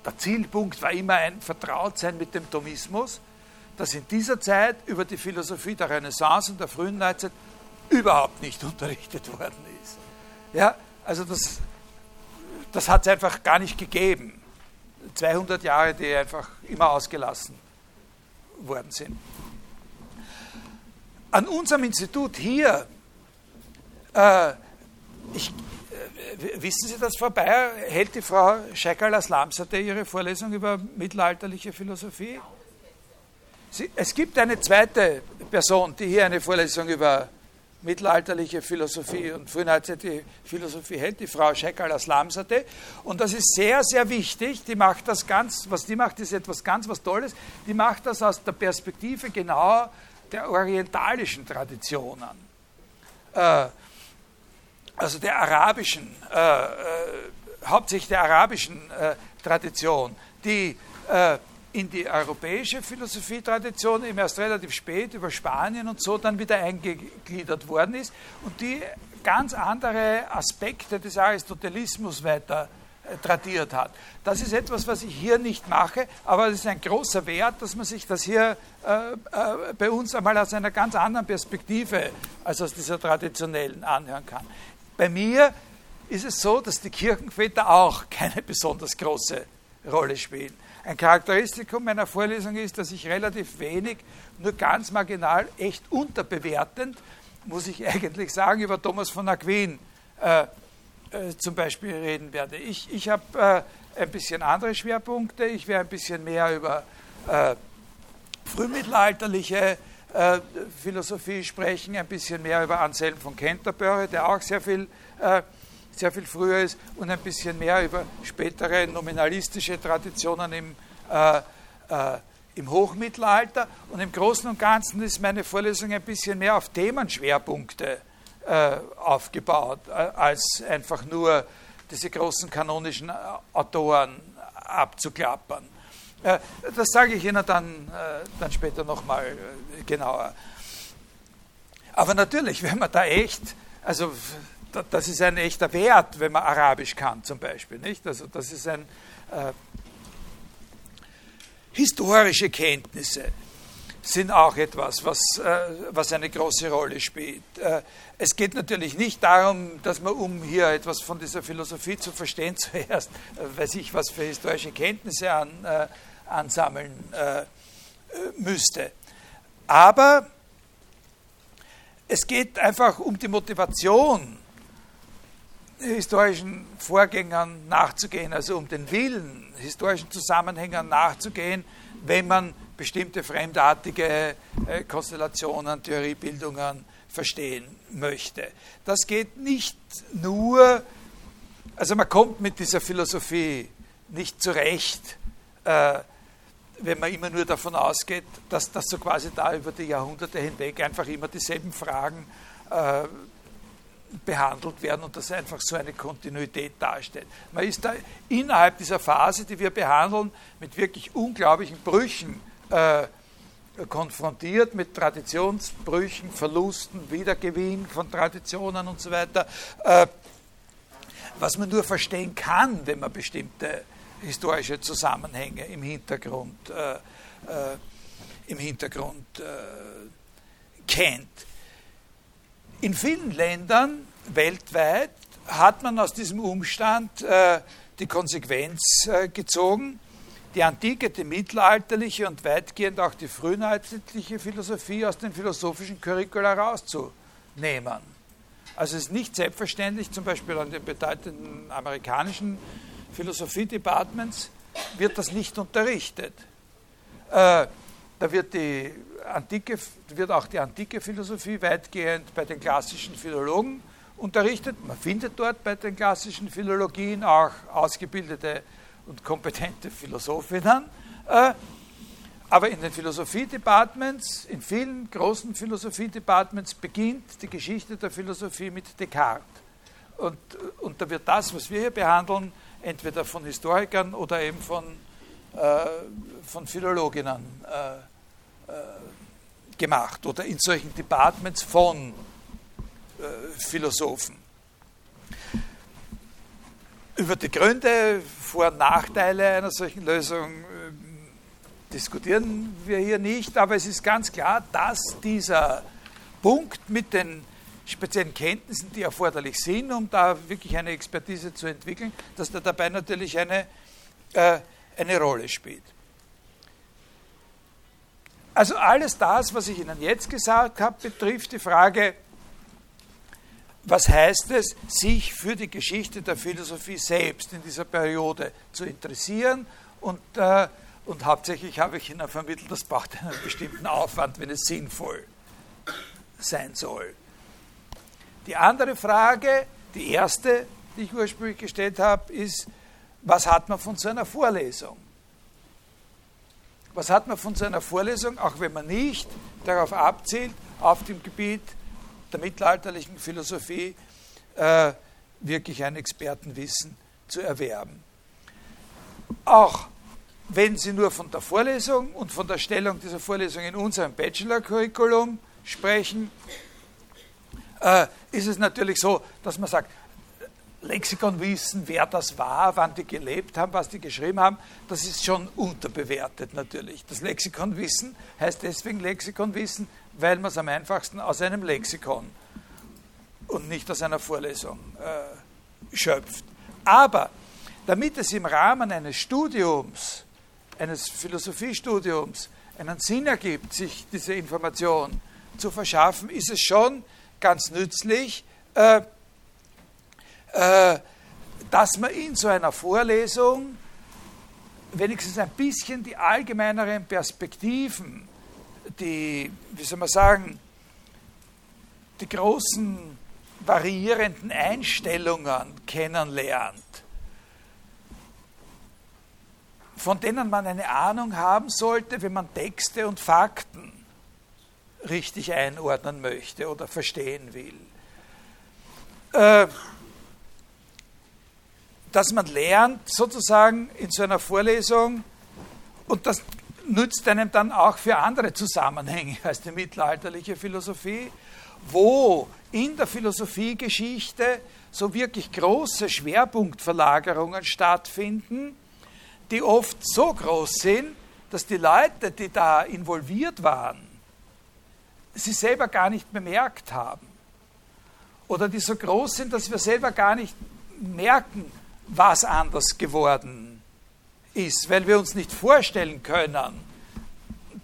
A: der Zielpunkt war immer ein Vertrautsein mit dem Thomismus, dass in dieser Zeit über die Philosophie der Renaissance und der frühen Neuzeit überhaupt nicht unterrichtet worden ist. Ja, also das, das hat es einfach gar nicht gegeben. 200 Jahre, die einfach immer ausgelassen worden sind. An unserem Institut hier, äh, ich, wissen Sie das vorbei, hält die Frau Scheikal Aslamsate ihre Vorlesung über mittelalterliche Philosophie? Sie, es gibt eine zweite Person, die hier eine Vorlesung über mittelalterliche Philosophie und frühneuzeitliche Philosophie hält, die Frau Scheikal Aslamsate. Und das ist sehr, sehr wichtig. Die macht das ganz, was die macht, ist etwas ganz was Tolles. Die macht das aus der Perspektive genau der orientalischen Traditionen, äh, also der arabischen, äh, äh, hauptsächlich der arabischen äh, Tradition, die äh, in die europäische Philosophietradition eben erst relativ spät über Spanien und so dann wieder eingegliedert worden ist und die ganz andere Aspekte des Aristotelismus weiter äh, tradiert hat. Das ist etwas, was ich hier nicht mache, aber es ist ein großer Wert, dass man sich das hier äh, äh, bei uns einmal aus einer ganz anderen Perspektive als aus dieser traditionellen anhören kann. Bei mir ist es so, dass die Kirchenväter auch keine besonders große Rolle spielen. Ein Charakteristikum meiner Vorlesung ist, dass ich relativ wenig, nur ganz marginal, echt unterbewertend, muss ich eigentlich sagen, über Thomas von Aquin äh, äh, zum Beispiel reden werde. Ich, ich habe äh, ein bisschen andere Schwerpunkte. Ich werde ein bisschen mehr über äh, frühmittelalterliche äh, Philosophie sprechen, ein bisschen mehr über Anselm von Canterbury, der auch sehr viel, äh, sehr viel früher ist, und ein bisschen mehr über spätere nominalistische Traditionen im, äh, im Hochmittelalter. Und im Großen und Ganzen ist meine Vorlesung ein bisschen mehr auf Themenschwerpunkte äh, aufgebaut, äh, als einfach nur diese großen kanonischen äh, Autoren abzuklappern. Äh, das sage ich Ihnen dann, äh, dann später nochmal äh, genauer. Aber natürlich, wenn man da echt, also das ist ein echter Wert, wenn man Arabisch kann zum Beispiel, nicht? Also das ist ein äh, historische Kenntnisse sind auch etwas, was, äh, was eine große Rolle spielt. Äh, es geht natürlich nicht darum, dass man, um hier etwas von dieser Philosophie zu verstehen, zuerst, äh, weiß ich, was für historische Kenntnisse an, ansammeln äh, müsste. Aber es geht einfach um die Motivation, historischen Vorgängern nachzugehen, also um den Willen, historischen Zusammenhängen nachzugehen, wenn man bestimmte fremdartige äh, Konstellationen, Theoriebildungen verstehen möchte. Das geht nicht nur, also man kommt mit dieser Philosophie nicht zurecht, äh, wenn man immer nur davon ausgeht, dass das so quasi da über die Jahrhunderte hinweg einfach immer dieselben Fragen äh, behandelt werden und das einfach so eine Kontinuität darstellt. Man ist da innerhalb dieser Phase, die wir behandeln, mit wirklich unglaublichen Brüchen äh, konfrontiert, mit Traditionsbrüchen, Verlusten, Wiedergewinn von Traditionen und so weiter, äh, was man nur verstehen kann, wenn man bestimmte historische Zusammenhänge im Hintergrund, äh, äh im Hintergrund äh, kennt. In vielen Ländern weltweit hat man aus diesem Umstand äh, die Konsequenz äh, gezogen, die antike, die mittelalterliche und weitgehend auch die frühneuzitliche Philosophie aus den philosophischen Curricula rauszunehmen. Also es ist nicht selbstverständlich, zum Beispiel an den bedeutenden amerikanischen Philosophie-Departments wird das nicht unterrichtet. Äh, da wird die antike, wird auch die antike Philosophie weitgehend bei den klassischen Philologen unterrichtet. Man findet dort bei den klassischen Philologien auch ausgebildete und kompetente Philosophinnen. Äh, aber in den Philosophie-Departments, in vielen großen Philosophie-Departments beginnt die Geschichte der Philosophie mit Descartes. Und, und da wird das, was wir hier behandeln, entweder von Historikern oder eben von, äh, von Philologinnen äh, äh, gemacht oder in solchen Departments von äh, Philosophen. Über die Gründe, Vor- und Nachteile einer solchen Lösung äh, diskutieren wir hier nicht, aber es ist ganz klar, dass dieser Punkt mit den speziellen Kenntnissen, die erforderlich sind, um da wirklich eine Expertise zu entwickeln, dass der dabei natürlich eine, äh, eine Rolle spielt. Also alles das, was ich Ihnen jetzt gesagt habe, betrifft die Frage, was heißt es, sich für die Geschichte der Philosophie selbst in dieser Periode zu interessieren und, äh, und hauptsächlich habe ich Ihnen vermittelt, das braucht einen bestimmten Aufwand, wenn es sinnvoll sein soll. Die andere Frage, die erste, die ich ursprünglich gestellt habe, ist, was hat man von so einer Vorlesung? Was hat man von so einer Vorlesung, auch wenn man nicht darauf abzielt, auf dem Gebiet der mittelalterlichen Philosophie äh, wirklich ein Expertenwissen zu erwerben? Auch wenn Sie nur von der Vorlesung und von der Stellung dieser Vorlesung in unserem Bachelor-Curriculum sprechen, äh, ist es natürlich so, dass man sagt, Lexikon wissen, wer das war, wann die gelebt haben, was die geschrieben haben, das ist schon unterbewertet natürlich. Das Lexikon wissen heißt deswegen Lexikon wissen, weil man es am einfachsten aus einem Lexikon und nicht aus einer Vorlesung äh, schöpft. Aber damit es im Rahmen eines Studiums, eines Philosophiestudiums, einen Sinn ergibt, sich diese Information zu verschaffen, ist es schon ganz nützlich, äh, äh, dass man in so einer Vorlesung wenigstens ein bisschen die allgemeineren Perspektiven, die, wie soll man sagen, die großen variierenden Einstellungen kennenlernt, von denen man eine Ahnung haben sollte, wenn man Texte und Fakten richtig einordnen möchte oder verstehen will. Äh, dass man lernt, sozusagen in so einer Vorlesung, und das nützt einem dann auch für andere Zusammenhänge als die mittelalterliche Philosophie, wo in der Philosophiegeschichte so wirklich große Schwerpunktverlagerungen stattfinden, die oft so groß sind, dass die Leute, die da involviert waren, sie selber gar nicht bemerkt haben. Oder die so groß sind, dass wir selber gar nicht merken, was anders geworden ist, weil wir uns nicht vorstellen können,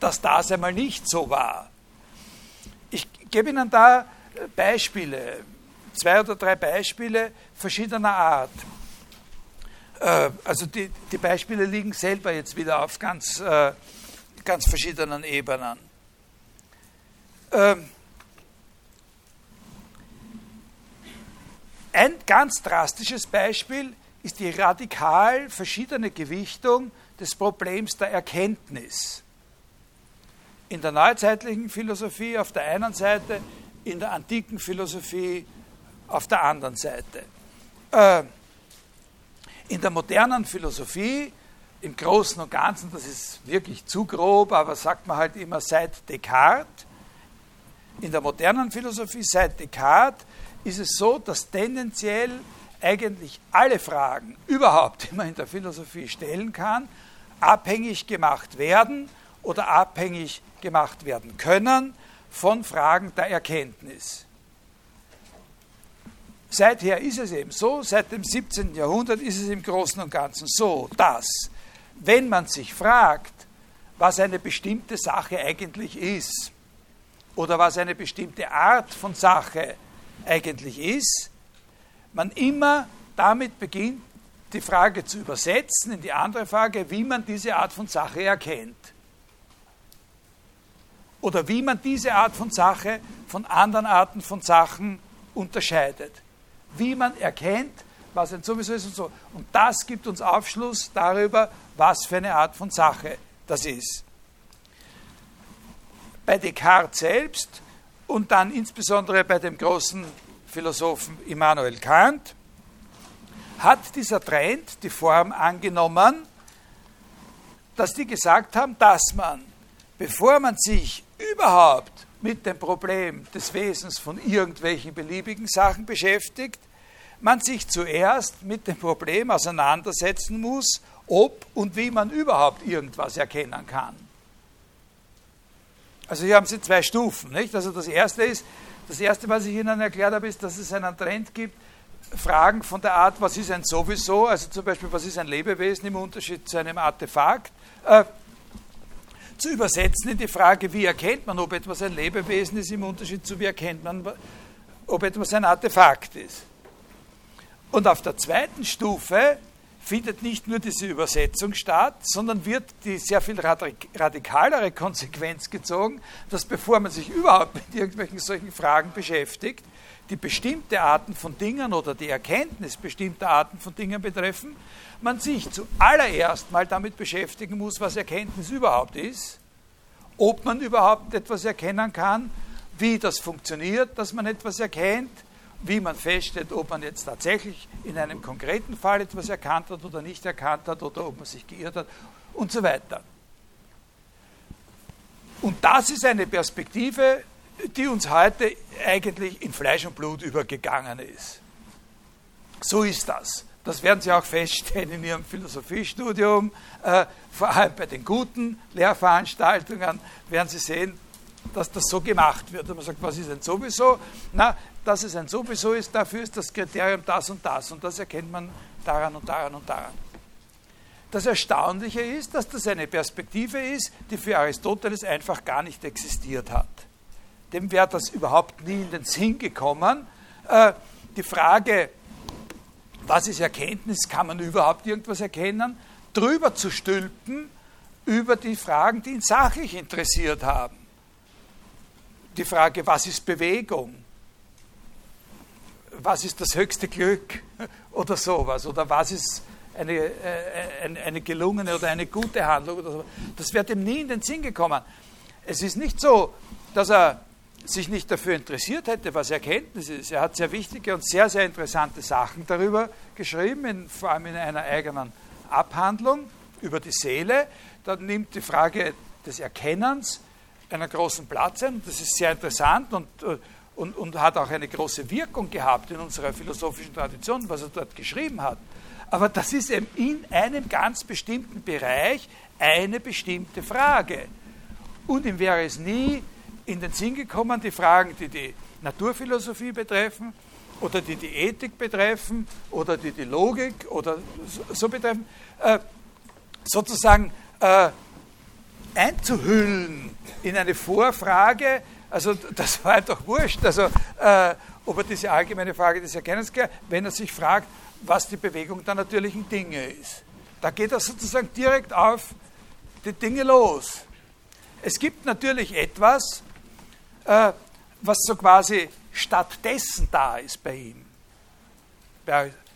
A: dass das einmal nicht so war. Ich gebe Ihnen da Beispiele, zwei oder drei Beispiele verschiedener Art. Äh, also die, die Beispiele liegen selber jetzt wieder auf ganz, äh, ganz verschiedenen Ebenen. Ähm, ein ganz drastisches Beispiel ist die radikal verschiedene Gewichtung des Problems der Erkenntnis. In der neuzeitlichen Philosophie auf der einen Seite, in der antiken Philosophie auf der anderen Seite. Äh, in der modernen Philosophie, im Großen und Ganzen, das ist wirklich zu grob, aber sagt man halt immer seit Descartes, in der modernen Philosophie seit Descartes ist es so, dass tendenziell eigentlich alle Fragen überhaupt, die man in der Philosophie stellen kann, abhängig gemacht werden oder abhängig gemacht werden können von Fragen der Erkenntnis. Seither ist es eben so, seit dem 17. Jahrhundert ist es im Großen und Ganzen so, dass wenn man sich fragt, was eine bestimmte Sache eigentlich ist oder was eine bestimmte Art von Sache eigentlich ist, man immer damit beginnt, die Frage zu übersetzen in die andere Frage, wie man diese Art von Sache erkennt. Oder wie man diese Art von Sache von anderen Arten von Sachen unterscheidet. Wie man erkennt, was ein sowieso ist und so. Und das gibt uns Aufschluss darüber, was für eine Art von Sache das ist. Bei Descartes selbst und dann insbesondere bei dem großen Philosophen Immanuel Kant hat dieser Trend die Form angenommen, dass die gesagt haben, dass man, bevor man sich überhaupt mit dem Problem des Wesens von irgendwelchen beliebigen Sachen beschäftigt, man sich zuerst mit dem Problem auseinandersetzen muss, ob und wie man überhaupt irgendwas erkennen kann. Also hier haben Sie zwei Stufen, nicht? Also das erste ist, das erste, was ich Ihnen erklärt habe, ist, dass es einen Trend gibt, Fragen von der Art, was ist ein sowieso, also zum Beispiel, was ist ein Lebewesen im Unterschied zu einem Artefakt, äh, zu übersetzen in die Frage, wie erkennt man, ob etwas ein Lebewesen ist, im Unterschied zu wie erkennt man, ob etwas ein Artefakt ist. Und auf der zweiten Stufe findet nicht nur diese Übersetzung statt, sondern wird die sehr viel radikalere Konsequenz gezogen, dass bevor man sich überhaupt mit irgendwelchen solchen Fragen beschäftigt, die bestimmte Arten von Dingen oder die Erkenntnis bestimmter Arten von Dingen betreffen, man sich zuallererst mal damit beschäftigen muss, was Erkenntnis überhaupt ist, ob man überhaupt etwas erkennen kann, wie das funktioniert, dass man etwas erkennt, wie man feststellt, ob man jetzt tatsächlich in einem konkreten Fall etwas erkannt hat oder nicht erkannt hat oder ob man sich geirrt hat und so weiter. Und das ist eine Perspektive, die uns heute eigentlich in Fleisch und Blut übergegangen ist. So ist das. Das werden Sie auch feststellen in Ihrem Philosophiestudium. Äh, vor allem bei den guten Lehrveranstaltungen werden Sie sehen, dass das so gemacht wird. Und man sagt, was ist ein sowieso? Na, dass es ein sowieso ist, dafür ist das Kriterium das und das. Und das erkennt man daran und daran und daran. Das Erstaunliche ist, dass das eine Perspektive ist, die für Aristoteles einfach gar nicht existiert hat. Dem wäre das überhaupt nie in den Sinn gekommen. Äh, die Frage, was ist Erkenntnis, kann man überhaupt irgendwas erkennen, drüber zu stülpen über die Fragen, die ihn sachlich interessiert haben. Die Frage, was ist Bewegung? Was ist das höchste Glück? Oder sowas. Oder was ist eine, äh, eine, eine gelungene oder eine gute Handlung? Oder so. Das wäre dem nie in den Sinn gekommen. Es ist nicht so, dass er sich nicht dafür interessiert hätte, was Erkenntnis ist. Er hat sehr wichtige und sehr, sehr interessante Sachen darüber geschrieben, in, vor allem in einer eigenen Abhandlung über die Seele. Da nimmt die Frage des Erkennens einen großen Platz ein. Das ist sehr interessant und, äh, und, und hat auch eine große Wirkung gehabt in unserer philosophischen Tradition, was er dort geschrieben hat. Aber das ist eben in einem ganz bestimmten Bereich eine bestimmte Frage. Und ihm wäre es nie in den Sinn gekommen, die Fragen, die die Naturphilosophie betreffen oder die die Ethik betreffen oder die die Logik oder so betreffen, äh, sozusagen äh, einzuhüllen in eine Vorfrage. Also das war einfach wurscht. Also äh, ob er diese allgemeine Frage des Erkennens, wenn er sich fragt, was die Bewegung der natürlichen Dinge ist. Da geht er sozusagen direkt auf die Dinge los. Es gibt natürlich etwas, äh, was so quasi stattdessen da ist bei ihm.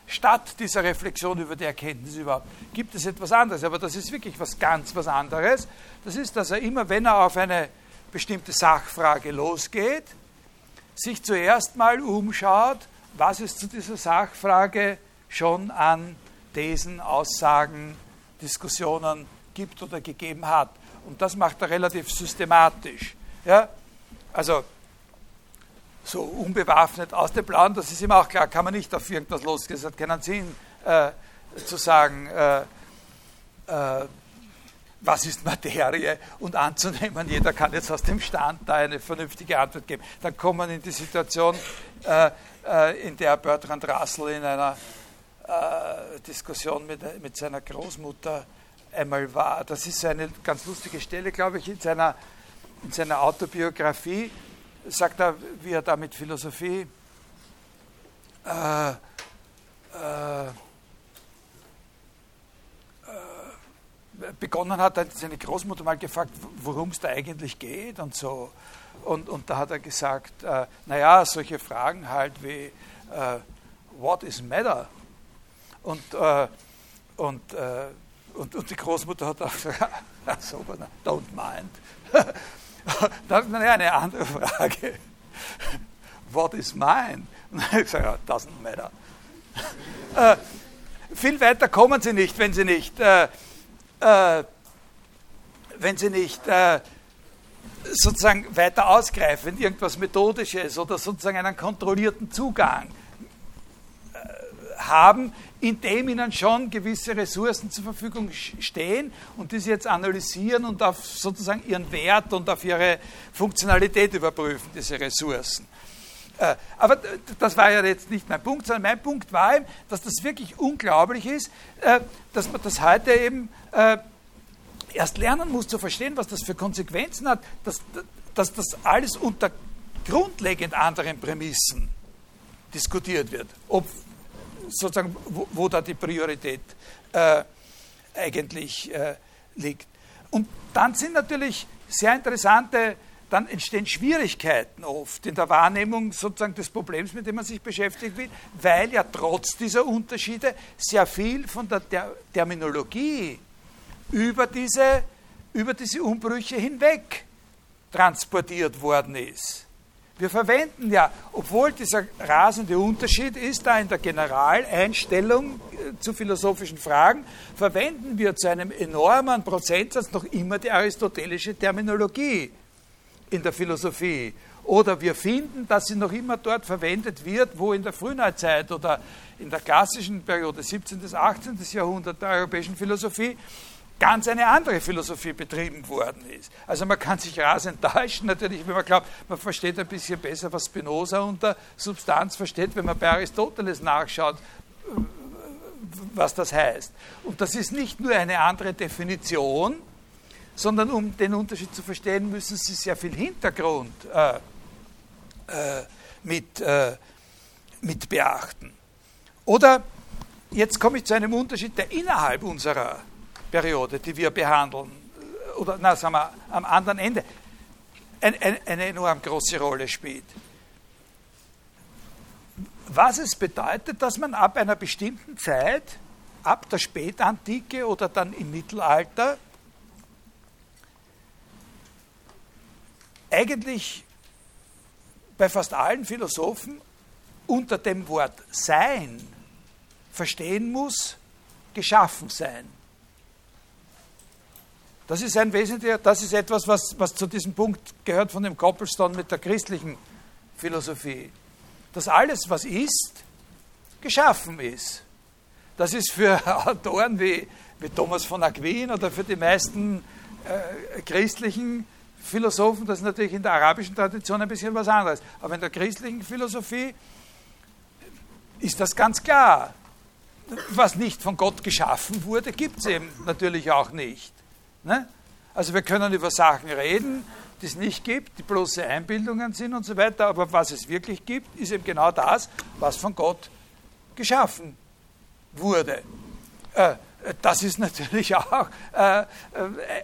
A: Statt dieser Reflexion über die Erkenntnis überhaupt, gibt es etwas anderes. Aber das ist wirklich was ganz was anderes. Das ist, dass er immer, wenn er auf eine bestimmte Sachfrage losgeht, sich zuerst mal umschaut, was es zu dieser Sachfrage schon an Thesen, Aussagen, Diskussionen gibt oder gegeben hat. Und das macht er relativ systematisch. Ja? Also so unbewaffnet aus dem Blauen, das ist ihm auch klar, kann man nicht auf irgendwas losgehen. Es hat keinen Sinn äh, zu sagen, äh, äh, was ist Materie und anzunehmen, jeder kann jetzt aus dem Stand da eine vernünftige Antwort geben. Dann kommt man in die Situation, äh, äh, in der Bertrand Russell in einer äh, Diskussion mit, mit seiner Großmutter einmal war. Das ist eine ganz lustige Stelle, glaube ich, in seiner, in seiner Autobiografie. Sagt er, wie er da mit Philosophie äh, begonnen hat, hat seine Großmutter mal gefragt, worum es da eigentlich geht und so. Und, und da hat er gesagt, äh, naja, solche Fragen halt wie, äh, what is matter? Und, äh, und, äh, und, und, die Großmutter hat auch gesagt, so, don't mind. Dann naja, eine andere Frage. What is mine? Und dann habe ich gesagt, doesn't matter. äh, viel weiter kommen sie nicht, wenn sie nicht äh, wenn sie nicht äh, sozusagen weiter ausgreifen, irgendwas Methodisches oder sozusagen einen kontrollierten Zugang äh, haben, in dem ihnen schon gewisse Ressourcen zur Verfügung stehen und die sie jetzt analysieren und auf sozusagen ihren Wert und auf ihre Funktionalität überprüfen, diese Ressourcen. Äh, aber das war ja jetzt nicht mein Punkt, sondern mein Punkt war eben, dass das wirklich unglaublich ist, äh, dass man das heute eben äh, erst lernen muss zu verstehen, was das für Konsequenzen hat, dass, dass das alles unter grundlegend anderen Prämissen diskutiert wird. Ob sozusagen, wo, wo da die Priorität eigentlich liegt. Und dann sind natürlich sehr interessante, dann entstehen Schwierigkeiten oft in der Wahrnehmung sozusagen des Problems, mit dem man sich beschäftigen will, weil ja trotz dieser Unterschiede sehr viel von der, Terminologie über diese, über diese Umbrüche hinweg transportiert worden ist. Wir verwenden ja, obwohl dieser rasende Unterschied ist, da in der Generaleinstellung äh, zu philosophischen Fragen, verwenden wir zu einem enormen Prozentsatz noch immer die aristotelische Terminologie in der Philosophie. Oder wir finden, dass sie noch immer dort verwendet wird, wo in der Frühneuzeit oder in der klassischen Periode 17. bis 18. Jahrhundert der europäischen Philosophie ganz eine andere Philosophie betrieben worden ist. Also man kann sich rasend täuschen, natürlich, wenn man glaubt, man versteht ein bisschen besser, was Spinoza unter Substanz versteht, wenn man bei Aristoteles nachschaut, was das heißt. Und das ist nicht nur eine andere Definition, sondern um den Unterschied zu verstehen, müssen Sie sehr viel Hintergrund äh, äh, mit, äh, mit beachten. Oder jetzt komme ich zu einem Unterschied, der innerhalb unserer Periode, die wir behandeln, oder na, sagen wir, am anderen Ende, ein, ein, eine enorm große Rolle spielt. Was es bedeutet, dass man ab einer bestimmten Zeit, ab der Spätantike oder dann im Mittelalter, eigentlich bei fast allen Philosophen unter dem Wort Sein verstehen muss, geschaffen sein. Das ist ein wesentlicher, das ist etwas, was, was zu diesem Punkt gehört von dem Koppelstone mit der christlichen Philosophie. Dass alles, was ist, geschaffen ist. Das ist für Autoren wie, wie Thomas von Aquin oder für die meisten äh, christlichen Philosophen, das ist natürlich in der arabischen Tradition ein bisschen was anderes. Aber in der christlichen Philosophie ist das ganz klar. Was nicht von Gott geschaffen wurde, gibt es eben natürlich auch nicht. Ne? Also wir können über Sachen reden, die es nicht gibt, die bloße Einbildungen sind und so weiter, aber was es wirklich gibt, ist eben genau das, was von Gott geschaffen wurde. Äh, das ist natürlich auch äh,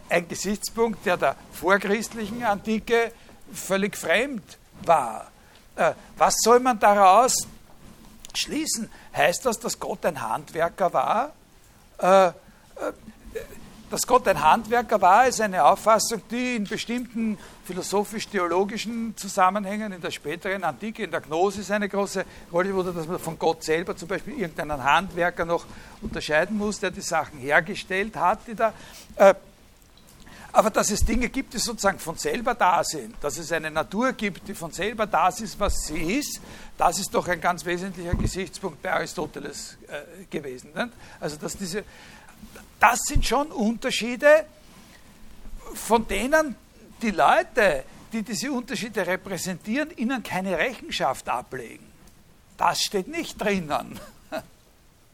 A: ein Gesichtspunkt, der der vorchristlichen Antike völlig fremd war. Äh, was soll man daraus schließen. Heißt das, dass Gott ein Handwerker war? Äh, dass Gott ein Handwerker war, ist eine Auffassung, die in bestimmten philosophisch-theologischen Zusammenhängen in der späteren Antike, in der Gnosis eine große Rolle wurde, dass man von Gott selber zum Beispiel irgendeinen Handwerker noch unterscheiden muss, der die Sachen hergestellt hat, die da. Äh, aber dass es Dinge gibt, die sozusagen von selber da sind, dass es eine Natur gibt, die von selber das ist, was sie ist, das ist doch ein ganz wesentlicher Gesichtspunkt bei Aristoteles äh, gewesen. Nicht? Also dass diese, das sind schon Unterschiede, von denen die Leute, die diese Unterschiede repräsentieren, ihnen keine Rechenschaft ablegen. Das steht nicht drinnen.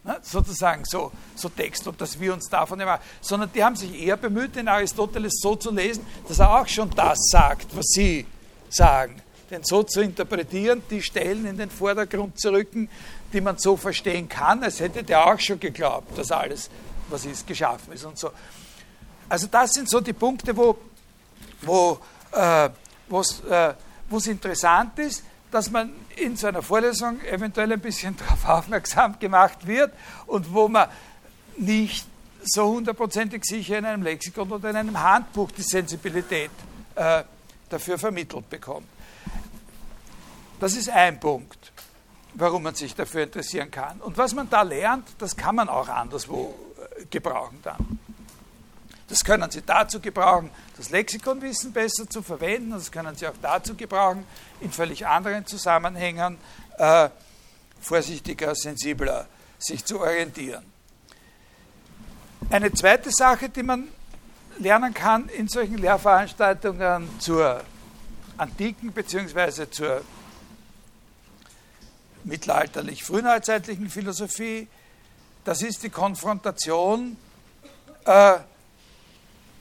A: Ne, sozusagen so, so Text und dass wir uns davon immer, sondern die haben sich eher bemüht, den Aristoteles so zu lesen, dass er auch schon das sagt, was sie sagen. Denn so zu interpretieren, die Stellen in den Vordergrund zu rücken, die man so verstehen kann, als hätte der auch schon geglaubt, dass alles, was ist, geschaffen ist und so. Also das sind so die Punkte, wo wo äh, es äh, interessant ist, dass man in so einer Vorlesung eventuell ein bisschen darauf aufmerksam gemacht wird und wo man nicht so hundertprozentig sicher in einem Lexikon oder in einem Handbuch die Sensibilität äh, dafür vermittelt bekommt. Das ist ein Punkt, warum man sich dafür interessieren kann. Und was man da lernt, das kann man auch anderswo gebrauchen dann. Das können Sie dazu gebrauchen, das Lexikonwissen besser zu verwenden. Das können Sie auch dazu gebrauchen, in völlig anderen Zusammenhängen äh, vorsichtiger, sensibler sich zu orientieren. Eine zweite Sache, die man lernen kann in solchen Lehrveranstaltungen zur antiken bzw. zur mittelalterlich-frühneuzeitlichen Philosophie, das ist die Konfrontation äh,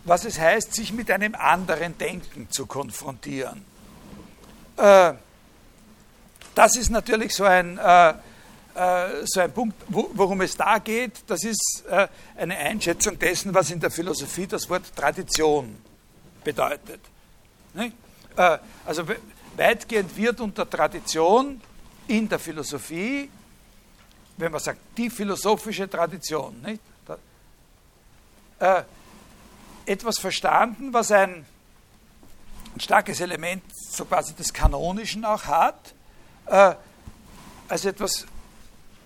A: was es heißt, sich mit einem anderen Denken zu konfrontieren. Äh, das ist natürlich so ein, äh, äh, so ein Punkt, worum es da geht. Das ist eine Einschätzung dessen, was in der Philosophie das Wort Tradition bedeutet. Also weitgehend wird unter Tradition in der Philosophie, wenn man sagt, die philosophische Tradition, nicht? etwas verstanden, was ein, ein starkes Element so quasi des Kanonischen auch hat, äh, als etwas,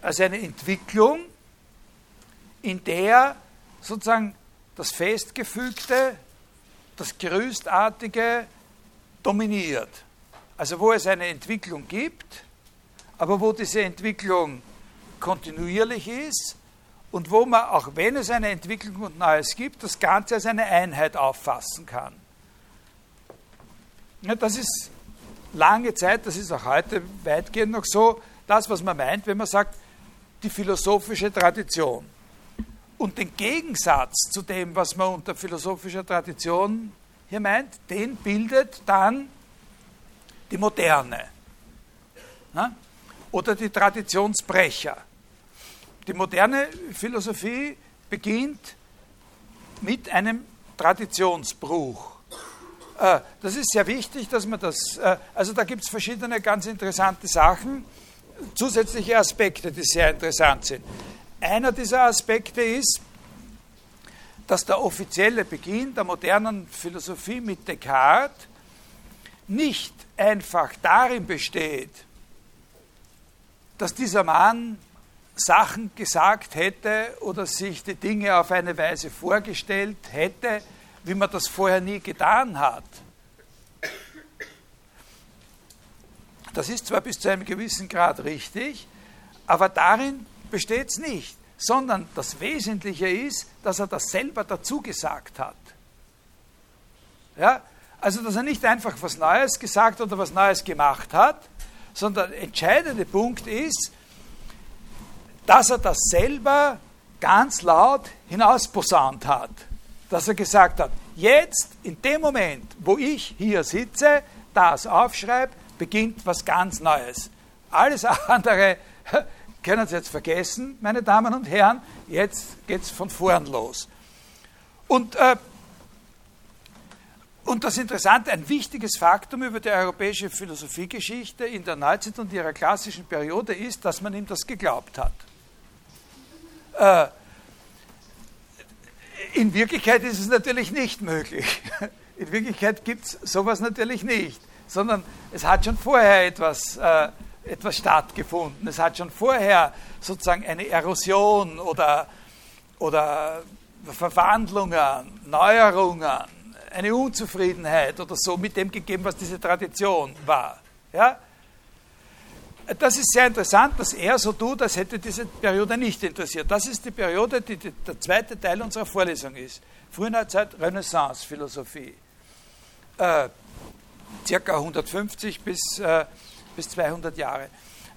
A: als eine Entwicklung, in der sozusagen das Festgefügte, das Gerüstartige dominiert. Also wo es eine Entwicklung gibt, aber wo diese Entwicklung kontinuierlich ist und wo man, auch wenn es eine Entwicklung und Neues gibt, das Ganze als eine Einheit auffassen kann. Ja, das ist lange Zeit, das ist auch heute weitgehend noch so, das, was man meint, wenn man sagt, die philosophische Tradition. Und den Gegensatz zu dem, was man unter philosophischer Tradition hier meint, den bildet dann die Moderne ja? oder die Traditionsbrecher. Die moderne Philosophie beginnt mit einem Traditionsbruch. Äh, das ist sehr wichtig, dass man das, äh, also da gibt es verschiedene ganz interessante Sachen, zusätzliche Aspekte, die sehr interessant sind. Einer dieser Aspekte ist, dass der offizielle Beginn der modernen Philosophie mit Descartes nicht einfach darin besteht, dass dieser Mann Sachen gesagt hätte oder sich die Dinge auf eine Weise vorgestellt hätte, wie man das vorher nie getan hat. Das ist zwar bis zu einem gewissen Grad richtig, aber darin besteht es nicht, sondern das Wesentliche ist, dass er das selber dazu gesagt hat. Ja? Also, dass er nicht einfach was Neues gesagt oder was Neues gemacht hat, sondern der entscheidende Punkt ist, dass er das selber ganz laut hinausposaunt hat. Dass er gesagt hat, jetzt in dem Moment, wo ich hier sitze, das aufschreibe, beginnt was ganz Neues. Alles andere können Sie jetzt vergessen, meine Damen und Herren. Jetzt geht es von vorn los. Und, äh, und das Interessante, ein wichtiges Faktum über die europäische Philosophiegeschichte in der Neuzeit und ihrer klassischen Periode ist, dass man ihm das geglaubt hat. Äh, in Wirklichkeit ist es natürlich nicht möglich. In Wirklichkeit gibt es sowas natürlich nicht, sondern es hat schon vorher etwas, äh, etwas stattgefunden. Es hat schon vorher sozusagen eine Erosion oder, oder Verwandlungen, Neuerungen, eine Unzufriedenheit oder so mit dem gegeben, was diese Tradition war. Ja? Das ist sehr interessant, dass er so tut, als hätte diese Periode nicht interessiert. Das ist die Periode, die, die der zweite Teil unserer Vorlesung ist. Frühneuzeit, Renaissance, Philosophie. Äh, circa 150 bis, äh, bis 200 Jahre.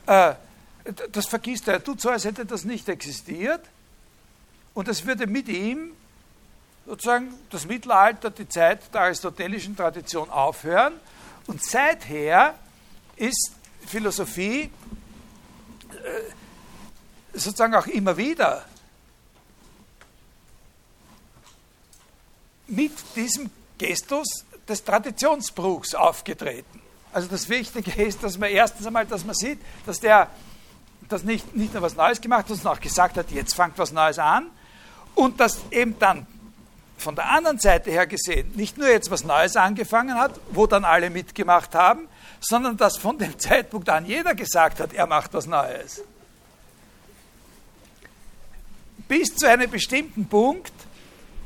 A: Äh, das vergisst er. Er tut so, als hätte das nicht existiert. Und es würde mit ihm sozusagen das Mittelalter, die Zeit der aristotelischen Tradition aufhören. Und seither ist Philosophie äh, sozusagen auch immer wieder mit diesem Gestus des Traditionsbruchs aufgetreten. Also das Wichtige ist, dass man erstens einmal, dass man sieht, dass der das nicht, nicht nur was Neues gemacht hat, sondern auch gesagt hat, jetzt fängt was Neues an. Und dass eben dann von der anderen Seite her gesehen nicht nur jetzt was Neues angefangen hat, wo dann alle mitgemacht haben, sondern dass von dem Zeitpunkt an jeder gesagt hat, er macht was Neues. Bis zu einem bestimmten Punkt,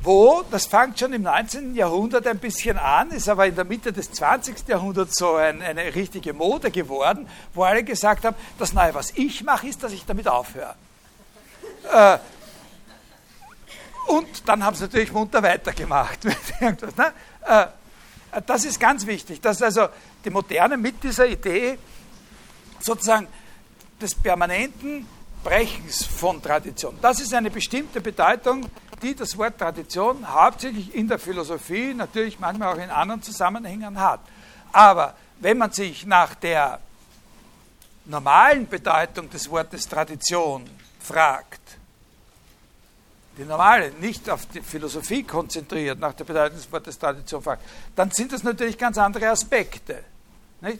A: wo, das fängt schon im 19. Jahrhundert ein bisschen an, ist aber in der Mitte des 20. Jahrhunderts so ein, eine richtige Mode geworden, wo alle gesagt haben, das Neue, was ich mache, ist, dass ich damit aufhöre. Äh, und dann haben sie natürlich munter weitergemacht. Ne? Äh, das ist ganz wichtig, dass also die Moderne mit dieser Idee sozusagen des permanenten Brechens von Tradition. Das ist eine bestimmte Bedeutung, die das Wort Tradition hauptsächlich in der Philosophie, natürlich manchmal auch in anderen Zusammenhängen hat. Aber wenn man sich nach der normalen Bedeutung des Wortes Tradition fragt, die normale, nicht auf die Philosophie konzentriert, nach der Bedeutung des Wortes Tradition fragt, dann sind das natürlich ganz andere Aspekte. Nicht?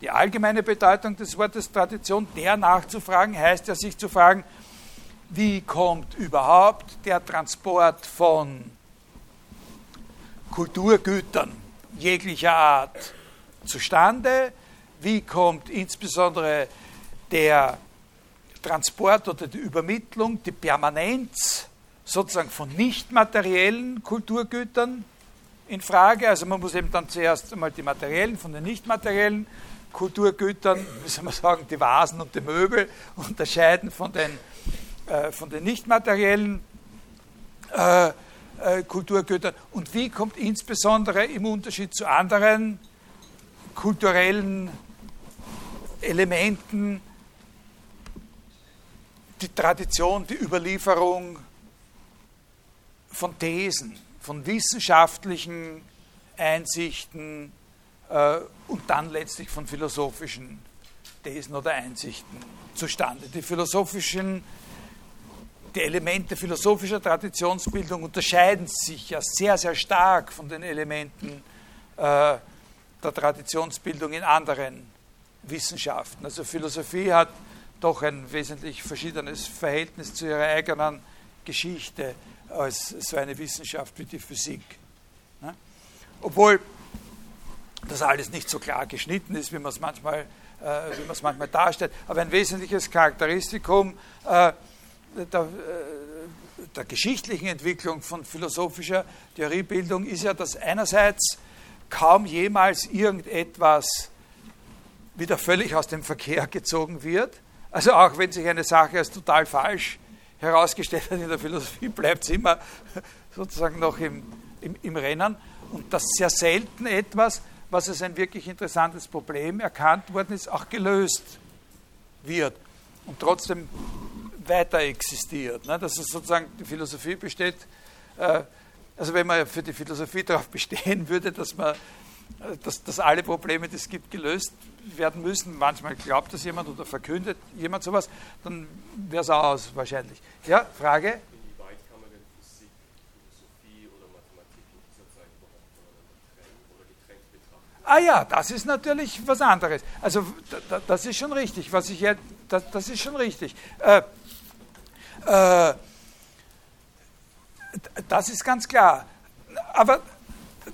A: Die allgemeine Bedeutung des Wortes Tradition, der nachzufragen, heißt ja, sich zu fragen, wie kommt überhaupt der Transport von Kulturgütern jeglicher Art zustande? Wie kommt insbesondere der Transport oder die Übermittlung, die Permanenz sozusagen von nicht materiellen Kulturgütern in Frage. Also man muss eben dann zuerst einmal die materiellen von den nicht materiellen Kulturgütern, wie soll man sagen, die Vasen und die Möbel unterscheiden von den, äh, den nicht materiellen äh, äh, Kulturgütern. Und wie kommt insbesondere im Unterschied zu anderen kulturellen Elementen die Tradition, die Überlieferung von Thesen, von wissenschaftlichen Einsichten äh, und dann letztlich von philosophischen Thesen oder Einsichten zustande. Die philosophischen, die Elemente philosophischer Traditionsbildung unterscheiden sich ja sehr, sehr stark von den Elementen äh, der Traditionsbildung in anderen Wissenschaften. Also Philosophie hat doch ein wesentlich verschiedenes Verhältnis zu ihrer eigenen Geschichte als so eine Wissenschaft wie die Physik. Ne? Obwohl das alles nicht so klar geschnitten ist, wie man es manchmal, äh, manchmal darstellt. Aber ein wesentliches Charakteristikum äh, der, äh, der geschichtlichen Entwicklung von philosophischer Theoriebildung ist ja, dass einerseits kaum jemals irgendetwas wieder völlig aus dem Verkehr gezogen wird. Also auch wenn sich eine Sache als total falsch herausgestellt hat in der Philosophie, bleibt es immer sozusagen noch im, im, im Rennen. Und dass sehr selten etwas, was als ein wirklich interessantes Problem erkannt worden ist, auch gelöst wird und trotzdem weiter existiert. Ne? Dass es sozusagen die Philosophie besteht, äh, also wenn man für die Philosophie darauf bestehen würde, dass man dass, dass alle Probleme, die es gibt, gelöst werden müssen. Manchmal glaubt das jemand oder verkündet jemand sowas, dann wäre es auch aus wahrscheinlich. Ja, Frage?
C: Inwieweit kann man denn Physik, Philosophie oder Mathematik in dieser Zeit überhaupt voneinander trennen?
A: Ah ja, das ist natürlich was anderes. Also das ist schon richtig, was ich jetzt, das, das ist schon richtig. Äh, äh, das ist ganz klar. Aber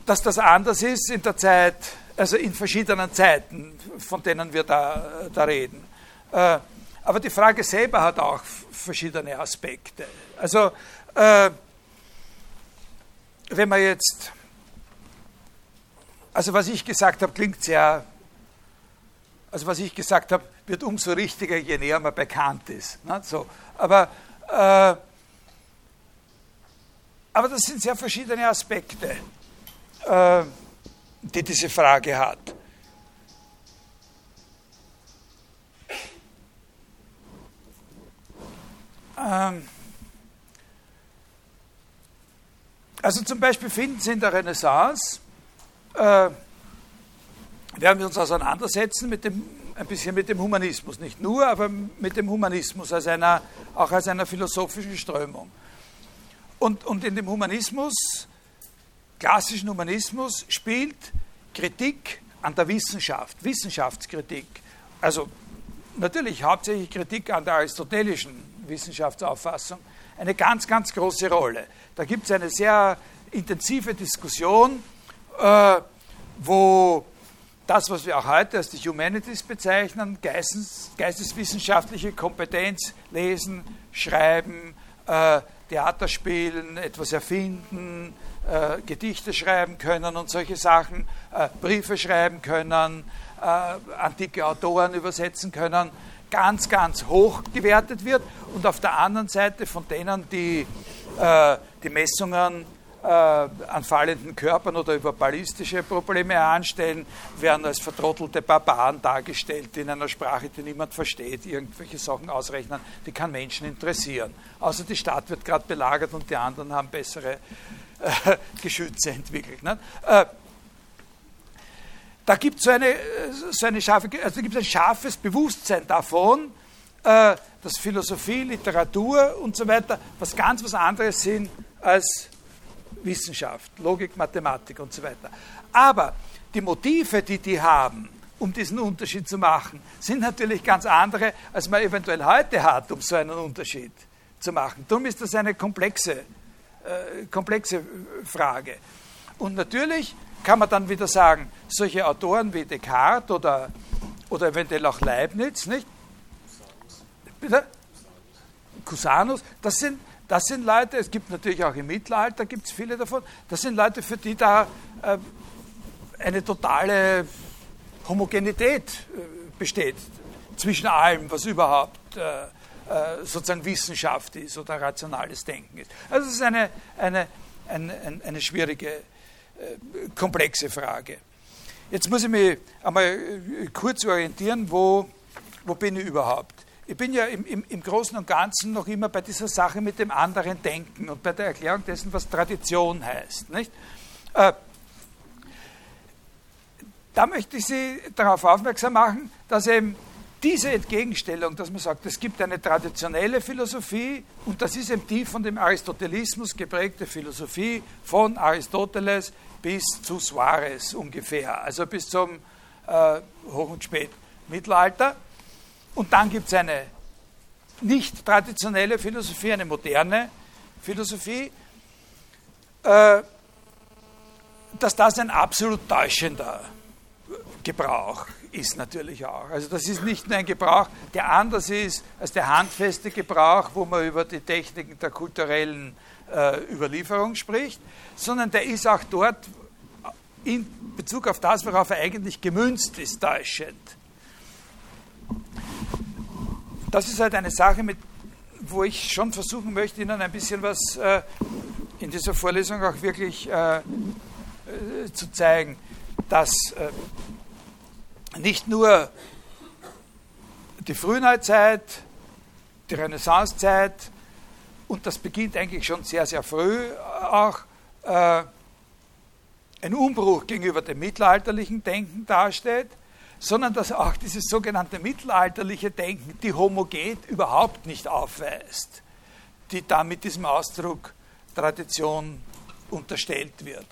A: dass das anders ist in der Zeit, also in verschiedenen Zeiten, von denen wir da, da reden. Äh, aber die Frage selber hat auch verschiedene Aspekte. Also, äh, wenn man jetzt, also was ich gesagt habe, klingt sehr, also was ich gesagt habe, wird umso richtiger, je näher man bekannt ist. Ne? So, aber, äh, aber das sind sehr verschiedene Aspekte, die diese Frage hat. Ähm, also zum Beispiel finden Sie in der Renaissance, äh, werden wir uns auseinandersetzen mit dem, ein bisschen mit dem Humanismus, nicht nur, aber mit dem Humanismus als einer, auch als einer philosophischen Strömung. Und, und in dem Humanismus, klassischen Humanismus, spielt Kritik an der Wissenschaft, Wissenschaftskritik, also natürlich hauptsächlich Kritik an der aristotelischen Wissenschaftsauffassung eine ganz, ganz große Rolle. Da gibt es eine sehr intensive Diskussion, äh, wo das, was wir auch heute als die Humanities bezeichnen, Geistes, geisteswissenschaftliche Kompetenz, lesen, schreiben, äh, Theater spielen, etwas erfinden, äh, Gedichte schreiben können und solche Sachen, äh, Briefe schreiben können, äh, antike Autoren übersetzen können, ganz, ganz hoch gewertet wird und auf der anderen Seite von denen, die äh, die Messungen äh, an fallenden Körpern oder über ballistische Probleme anstellen, werden als vertrottelte Barbaren dargestellt, die in einer Sprache, die niemand versteht, irgendwelche Sachen ausrechnen, die keinen Menschen interessieren. Außer die Stadt wird gerade belagert und die anderen haben bessere äh, Geschütze entwickelt. Ne? Äh, da gibt es so eine, so eine scharfe, also ein scharfes Bewusstsein davon, äh, dass Philosophie, Literatur und so weiter was ganz was anderes sind als Wissenschaft, Logik, Mathematik und so weiter. Aber die Motive, die die haben, um diesen Unterschied zu machen, sind natürlich ganz andere, als man eventuell heute hat, um so einen Unterschied zu machen. Darum ist das eine komplexe, äh, komplexe Frage. Und natürlich kann man dann wieder sagen, solche Autoren wie Descartes oder, oder eventuell auch Leibniz, nicht? Bitte? Cusanus, das sind, das sind Leute, es gibt natürlich auch im Mittelalter, gibt es viele davon, das sind Leute, für die da äh, eine totale Homogenität äh, besteht zwischen allem, was überhaupt äh, äh sozusagen Wissenschaft ist oder rationales Denken ist. Also es ist eine, eine, eine, eine schwierige äh, komplexe Frage. Jetzt muss ich mich einmal äh, kurz orientieren, wo, wo bin ich überhaupt? Ich bin ja im, im, im, Großen und Ganzen noch immer bei dieser Sache mit dem anderen Denken und bei der Erklärung dessen, was Tradition heißt. Nicht? Äh, da möchte ich Sie darauf aufmerksam machen, dass eben diese Entgegenstellung, dass man sagt, es gibt eine traditionelle Philosophie und das ist eben die von dem Aristotelismus geprägte Philosophie von Aristoteles bis zu Suarez ungefähr, also bis zum äh, Hoch- und Spätmittelalter. Und dann gibt es eine nicht traditionelle Philosophie, eine moderne Philosophie, äh, dass das ein absolut täuschender Gebrauch ist natürlich auch. Also das ist nicht nur ein Gebrauch, der anders ist als der handfeste Gebrauch, wo man über die Techniken der kulturellen äh, Überlieferung spricht, sondern der ist auch dort in Bezug auf das, worauf er eigentlich gemünzt ist, täuschend. Das ist halt eine Sache, mit, wo ich schon versuchen möchte, Ihnen ein bisschen was äh, in dieser Vorlesung auch wirklich äh, äh zu zeigen, dass äh, nicht nur die Frühneuzeit, die Renaissancezeit, und das beginnt eigentlich schon sehr, sehr früh auch, äh, ein Umbruch gegenüber dem mittelalterlichen Denken darstellt, sondern dass auch dieses sogenannte mittelalterliche Denken die Homogen überhaupt nicht aufweist, die da mit diesem Ausdruck Tradition unterstellt wird.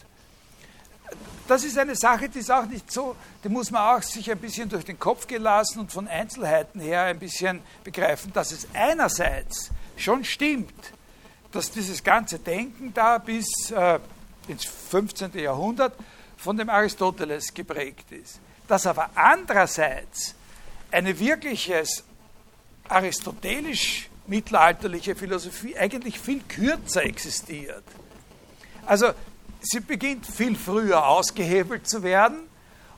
A: Das ist eine Sache, die ist auch nicht so, die muss man auch sich ein bisschen durch den Kopf gelassen und von Einzelheiten her ein bisschen begreifen, dass es einerseits schon stimmt, dass dieses ganze Denken da bis äh, ins 15. Jahrhundert von dem Aristoteles geprägt ist. Dass aber andererseits eine wirkliches aristotelisch-mittelalterliche Philosophie eigentlich viel kürzer existiert. Also sie beginnt viel früher ausgehebelt zu werden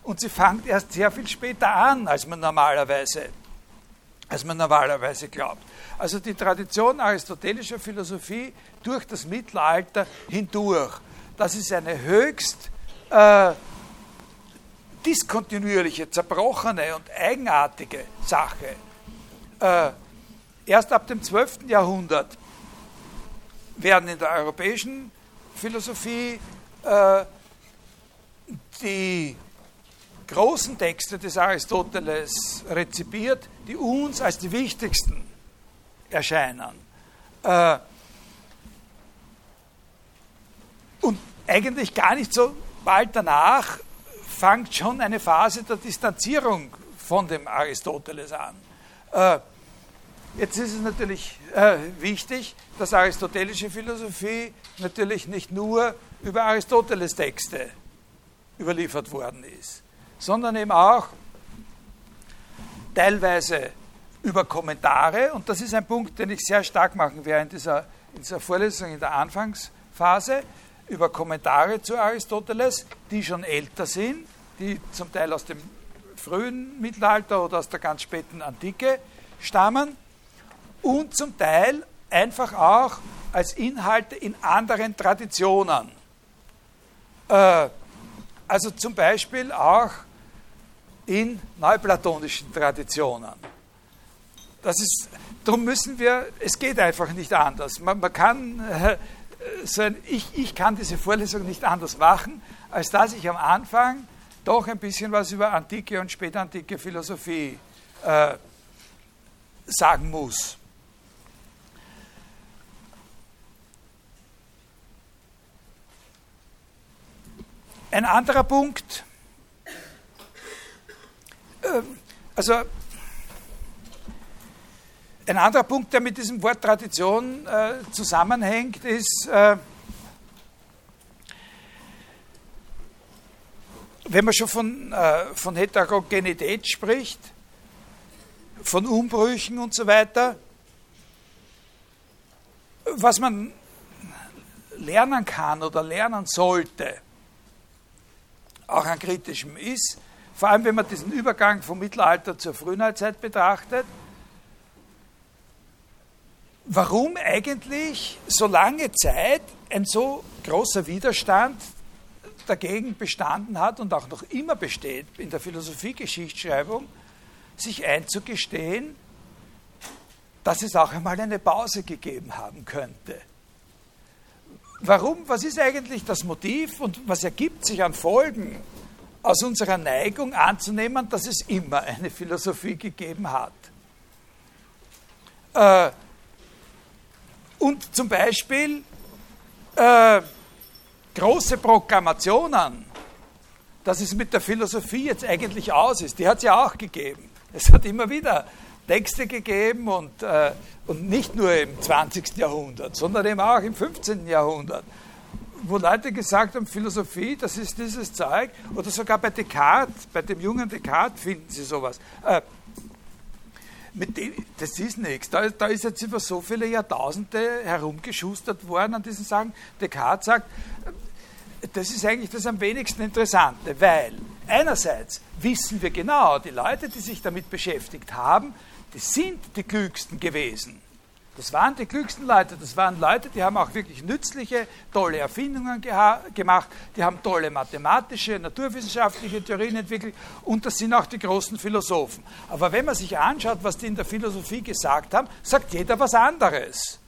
A: und sie fängt erst sehr viel später an, als man normalerweise, als man normalerweise glaubt. Also die Tradition aristotelischer Philosophie durch das Mittelalter hindurch, das ist eine höchst äh, diskontinuierliche, zerbrochene und eigenartige Sache. Äh, erst ab dem 12. Jahrhundert werden in der europäischen Philosophie äh, die großen Texte des Aristoteles rezipiert, die uns als die wichtigsten erscheinen. Äh, und eigentlich gar nicht so bald danach fängt schon eine Phase der Distanzierung von dem Aristoteles an. Äh, jetzt ist es natürlich äh, wichtig, dass aristotelische Philosophie natürlich nicht nur über Aristoteles Texte überliefert worden ist, sondern eben auch teilweise über Kommentare. Und das ist ein Punkt, den ich sehr stark machen werde in dieser, in dieser Vorlesung in der Anfangsphase über Kommentare zu Aristoteles, die schon älter sind, die zum Teil aus dem frühen Mittelalter oder aus der ganz späten Antike stammen und zum Teil einfach auch als Inhalte in anderen Traditionen. Äh, also zum Beispiel auch in neuplatonischen Traditionen. Das ist, darum müssen wir, es geht einfach nicht anders. Man, man kann äh, so ein, ich, ich kann diese Vorlesung nicht anders machen, als dass ich am Anfang doch ein bisschen was über antike und spätantike Philosophie äh, sagen muss. Ein anderer Punkt, äh, also ein anderer Punkt, der mit diesem Wort Tradition äh, zusammenhängt, ist, äh, wenn man schon von, äh, von Heterogenität spricht, von Umbrüchen und so weiter, was man lernen kann oder lernen sollte, auch an kritischem ist, vor allem wenn man diesen Übergang vom Mittelalter zur Frühneuzeit betrachtet, warum eigentlich so lange Zeit ein so großer Widerstand dagegen bestanden hat und auch noch immer besteht in der Philosophie-Geschichtsschreibung, sich einzugestehen, dass es auch einmal eine Pause gegeben haben könnte. Warum? Was ist eigentlich das Motiv und was ergibt sich an Folgen aus unserer Neigung anzunehmen, dass es immer eine Philosophie gegeben hat? Äh, und zum Beispiel äh, große Proklamationen, dass es mit der Philosophie jetzt eigentlich aus ist, die hat es ja auch gegeben. Es hat immer wieder Texte gegeben und, äh, und nicht nur im 20. Jahrhundert, sondern eben auch im 15. Jahrhundert, wo Leute gesagt haben, Philosophie, das ist dieses Zeug, oder sogar bei Descartes, bei dem jungen Descartes finden Sie sowas. Äh, mit dem, das ist nichts. Da, da, ist jetzt über so viele Jahrtausende herumgeschustert worden an diesen Sachen. Descartes sagt, das ist eigentlich das am wenigsten Interessante, weil einerseits wissen wir genau, die Leute, die sich damit beschäftigt haben, die sind die Klügsten gewesen. Das waren die klügsten Leute, das waren Leute, die haben auch wirklich nützliche, tolle Erfindungen gemacht, die haben tolle mathematische, naturwissenschaftliche Theorien entwickelt und das sind auch die großen Philosophen. Aber wenn man sich anschaut, was die in der Philosophie gesagt haben, sagt jeder was anderes.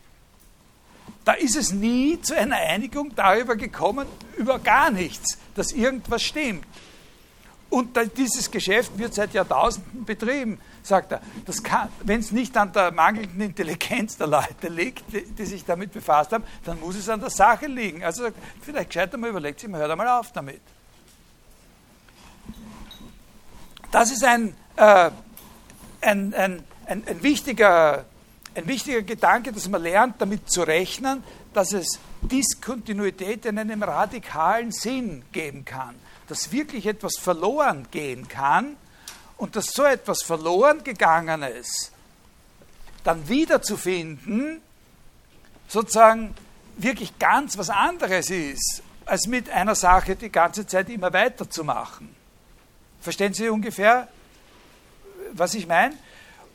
A: Da ist es nie zu einer Einigung darüber gekommen, über gar nichts, dass irgendwas stimmt. Und dieses Geschäft wird seit Jahrtausenden betrieben sagt er, wenn es nicht an der mangelnden Intelligenz der Leute liegt, die, die, sich damit befasst haben, dann muss es an der Sache liegen. Also sagt, vielleicht gescheiter mal überlegt sich, man hört einmal auf damit. Das ist ein, äh, ein, ein, ein, ein, wichtiger, ein wichtiger Gedanke, dass man lernt, damit zu rechnen, dass es Diskontinuität in einem radikalen Sinn geben kann, dass wirklich etwas verloren gehen kann, und dass so etwas verloren gegangenes dann wiederzufinden, sozusagen wirklich ganz was anderes ist, als mit einer Sache die ganze Zeit immer weiterzumachen. Verstehen Sie ungefähr, was ich meine?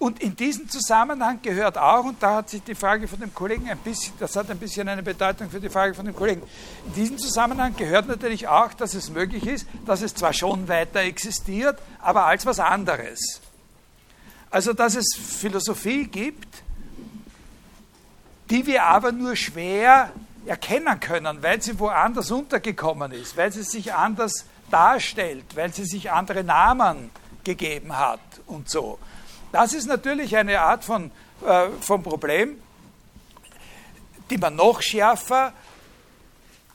A: Und in diesem Zusammenhang gehört auch, und da hat sich die Frage von dem Kollegen ein bisschen, das hat ein bisschen eine Bedeutung für die Frage von dem Kollegen, in diesem Zusammenhang gehört natürlich auch, dass es möglich ist, dass es zwar schon weiter existiert, aber als was anderes. Also, dass es Philosophie gibt, die wir aber nur schwer erkennen können, weil sie woanders untergekommen ist, weil sie sich anders darstellt, weil sie sich andere Namen gegeben hat und so. Das ist natürlich eine Art von, äh, von Problem, die man noch schärfer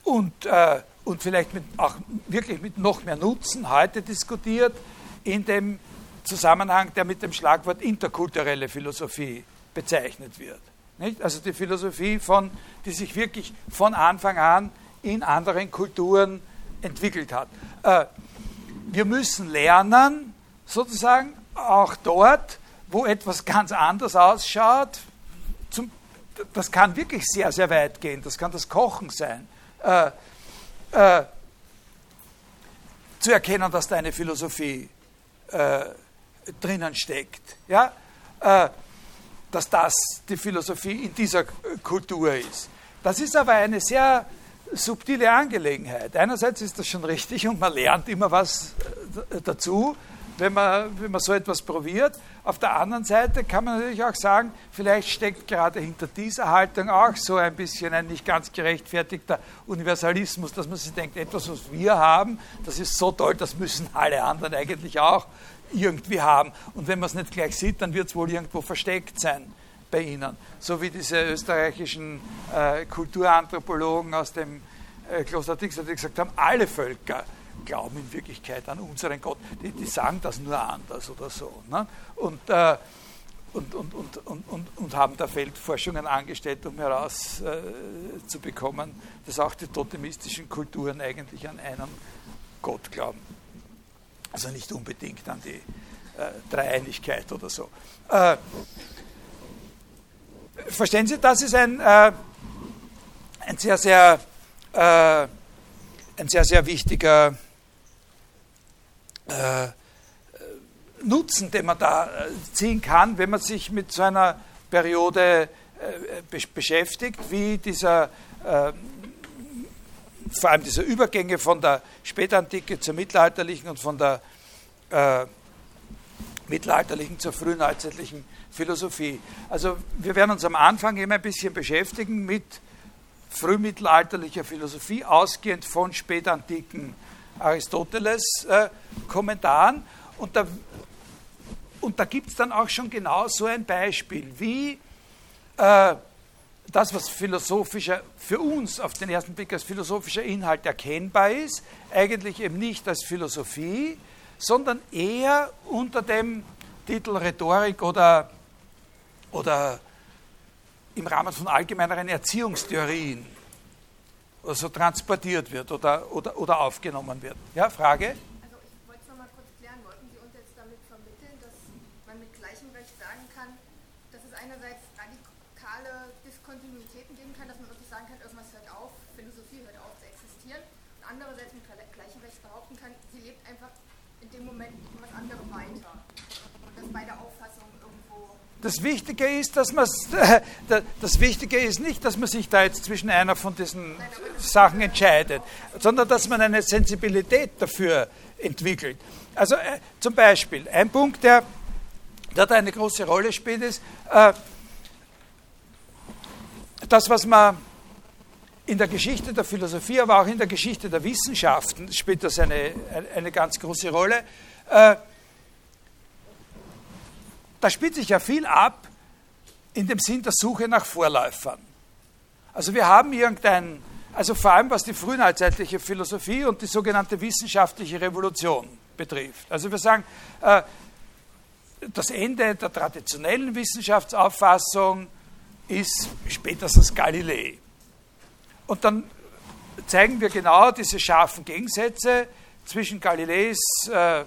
A: und, äh, und vielleicht mit, auch wirklich mit noch mehr Nutzen heute diskutiert, in dem Zusammenhang, der mit dem Schlagwort interkulturelle Philosophie bezeichnet wird. Nicht? Also die Philosophie, von, die sich wirklich von Anfang an in anderen Kulturen entwickelt hat. Äh, wir müssen lernen, sozusagen auch dort, wo etwas ganz anders ausschaut, zum, das kann wirklich sehr, sehr weit gehen, das kann das Kochen sein, äh, äh, zu erkennen, dass da eine Philosophie äh, drinnen steckt. Ja? Äh, dass das die Philosophie in dieser Kultur ist. Das ist aber eine sehr subtile Angelegenheit. Einerseits ist das schon richtig und man lernt immer was äh, dazu, wenn man, wenn man so etwas probiert. Auf der anderen Seite kann man natürlich auch sagen, vielleicht steckt gerade hinter dieser Haltung auch so ein bisschen ein nicht ganz gerechtfertigter Universalismus, dass man sich denkt, etwas, was wir haben, das ist so toll, das müssen alle anderen eigentlich auch irgendwie haben. Und wenn man es nicht gleich sieht, dann wird es wohl irgendwo versteckt sein bei ihnen. So wie diese österreichischen äh, Kulturanthropologen aus dem äh, Kloster Dix, die gesagt haben, alle Völker glauben in Wirklichkeit an unseren Gott. Die, die sagen das nur anders oder so. Ne? Und, äh, und, und, und, und, und, und, haben da Feldforschungen angestellt, um herauszubekommen, äh, dass auch die totemistischen Kulturen eigentlich an einen Gott glauben. Also nicht unbedingt an die äh, Dreieinigkeit oder so. Äh, verstehen Sie, das ist ein, äh, ein sehr, sehr, äh, ein sehr, sehr wichtiger äh, Nutzen, den man da äh, ziehen kann, wenn man sich mit so einer Periode beschäftigt, wie dieser vor allem diese Übergänge von der Spätantike zur mittelalterlichen und von der äh, mittelalterlichen zur frühneuzeitlichen Philosophie. Also wir werden uns am Anfang immer ein bisschen beschäftigen mit frühmittelalterlicher Philosophie, ausgehend von spätantiken Aristoteles-Kommentaren. Äh, und da, und da gibt es dann auch schon genau so ein Beispiel, wie äh, das, was philosophischer für uns auf den ersten Blick als philosophischer Inhalt erkennbar ist, eigentlich eben nicht als Philosophie, sondern eher unter dem Titel Rhetorik oder, oder im Rahmen von allgemeineren Erziehungstheorien oder so transportiert wird oder, oder, oder aufgenommen wird. Ja, Frage? Das Wichtige ist, dass man das Wichtige ist nicht, dass man sich da jetzt zwischen einer von diesen Sachen entscheidet, sondern dass man eine Sensibilität dafür entwickelt. Also äh, zum Beispiel ein Punkt, der, der da eine große Rolle spielt, ist äh, das, was man in der Geschichte der Philosophie, aber auch in der Geschichte der Wissenschaften spielt das eine, eine ganz große Rolle. Äh, da spielt sich ja viel ab in dem Sinn der Suche nach Vorläufern. Also wir haben irgendein, also vor allem was die frühneuzeitliche Philosophie und die sogenannte wissenschaftliche Revolution betrifft. Also wir sagen, äh, das Ende der traditionellen Wissenschaftsauffassung ist spätestens Galilei. Und dann zeigen wir genau diese scharfen Gegensätze zwischen Galileis äh,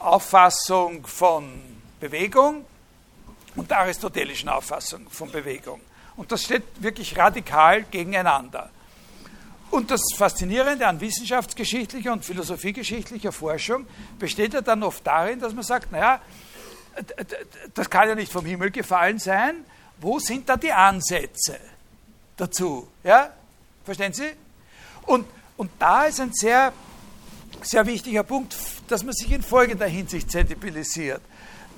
A: Auffassung von Bewegung und der aristotelischen Auffassung von Bewegung. Und das steht wirklich radikal gegeneinander. Und das Faszinierende an wissenschaftsgeschichtlicher und philosophiegeschichtlicher Forschung besteht ja dann oft darin, dass man sagt, naja, das kann ja nicht vom Himmel gefallen sein. Wo sind da die Ansätze dazu? Ja? Verstehen Sie? Und, und da ist ein sehr, sehr wichtiger Punkt, dass man sich in folgender Hinsicht sensibilisiert.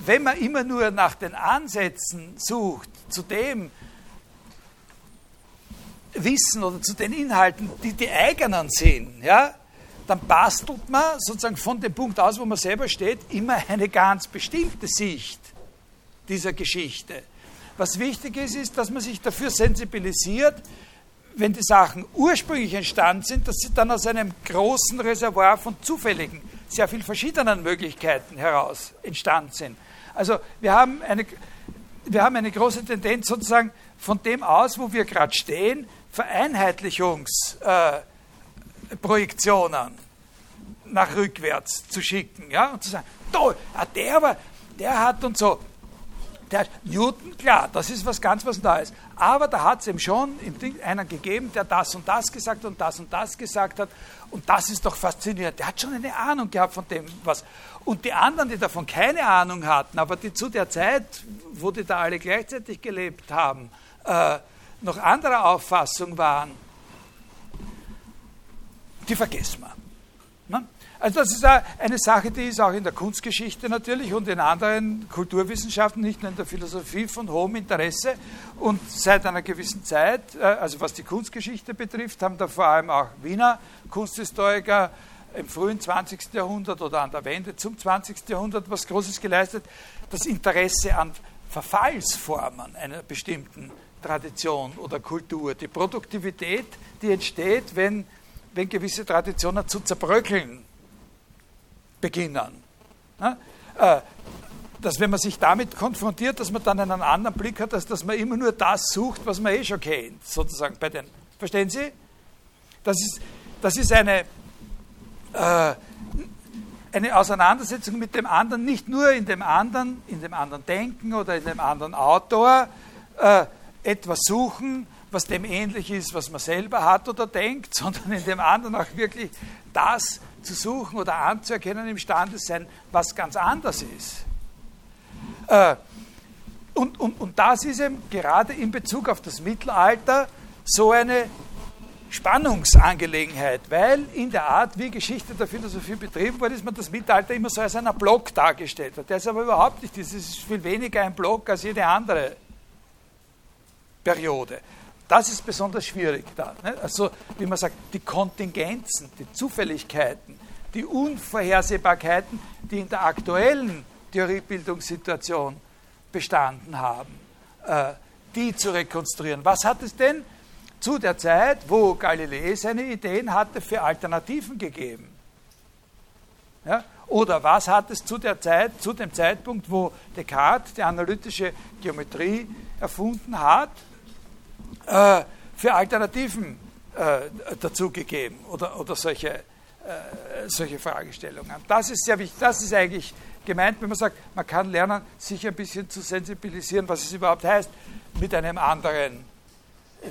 A: Wenn man immer nur nach den Ansätzen sucht, zu dem Wissen oder zu den Inhalten, die die eigenen sind, ja, dann bastelt man sozusagen von dem Punkt aus, wo man selber steht, immer eine ganz bestimmte Sicht dieser Geschichte. Was wichtig ist, ist, dass man sich dafür sensibilisiert, wenn die Sachen ursprünglich entstanden sind, dass sie dann aus einem großen Reservoir von zufälligen, sehr viel verschiedenen Möglichkeiten heraus entstanden sind. Also wir haben eine, wir haben eine große Tendenz sozusagen von dem aus, wo wir gerade stehen, Vereinheitlichungsprojektionen äh, nach rückwärts zu schicken ja, und zu sagen, da, der, war, der hat und so. Der Newton, klar, das ist was ganz was Neues. Aber da hat es eben schon einen gegeben, der das und das gesagt und das und das gesagt hat. Und das ist doch faszinierend. Der hat schon eine Ahnung gehabt von dem, was. Und die anderen, die davon keine Ahnung hatten, aber die zu der Zeit, wo die da alle gleichzeitig gelebt haben, äh, noch anderer Auffassung waren, die vergessen wir. Also das ist eine Sache, die ist auch in der Kunstgeschichte natürlich und in anderen Kulturwissenschaften, nicht nur in der Philosophie von hohem Interesse. Und seit einer gewissen Zeit, äh, also was die Kunstgeschichte betrifft, haben da vor allem auch Wiener Kunsthistoriker im frühen 20. Jahrhundert oder an der Wende zum 20. Jahrhundert was Großes geleistet, das Interesse an Verfallsformen einer bestimmten Tradition oder Kultur. Die Produktivität, die entsteht, wenn, wenn gewisse Traditionen zu zerbröckeln beginnen. Äh, dass wenn man sich damit konfrontiert, dass man dann einen anderen Blick hat, als dass man immer nur das sucht, was man eh schon kennt, sozusagen bei den. Verstehen Sie? Das ist, das ist eine, äh, eine Auseinandersetzung mit dem anderen, nicht nur in dem anderen, in dem anderen Denken oder in dem anderen Autor äh, etwas suchen, was dem ähnlich ist, was man selber hat oder denkt, sondern in dem anderen auch wirklich das zu suchen oder anzuerkennen imstande sein, was ganz anders ist. Äh, und, und, und das ist eben gerade in Bezug auf das Mittelalter so eine Spannungsangelegenheit, weil in der Art, wie Geschichte der Philosophie betrieben wurde, ist man das Mittelalter immer so als einer Block dargestellt wird. Der ist aber überhaupt nicht, das ist viel weniger ein Block als jede andere Periode. Das ist besonders schwierig da. Ne? Also, wie man sagt, die Kontingenzen, die Zufälligkeiten, die Unvorhersehbarkeiten, die in der aktuellen Theoriebildungssituation bestanden haben, äh, die zu rekonstruieren. Was hat es denn zu der Zeit, wo Galilei seine Ideen hatte, für Alternativen gegeben? Ja? Oder was hat es zu der Zeit, zu dem Zeitpunkt, wo Descartes die analytische Geometrie erfunden hat, äh, für Alternativen äh, dazugegeben oder, oder solche, äh, solche Fragestellungen. Das ist sehr wichtig, das ist eigentlich gemeint, wenn man sagt, man kann lernen, sich ein bisschen zu sensibilisieren, was es überhaupt heißt, mit einem anderen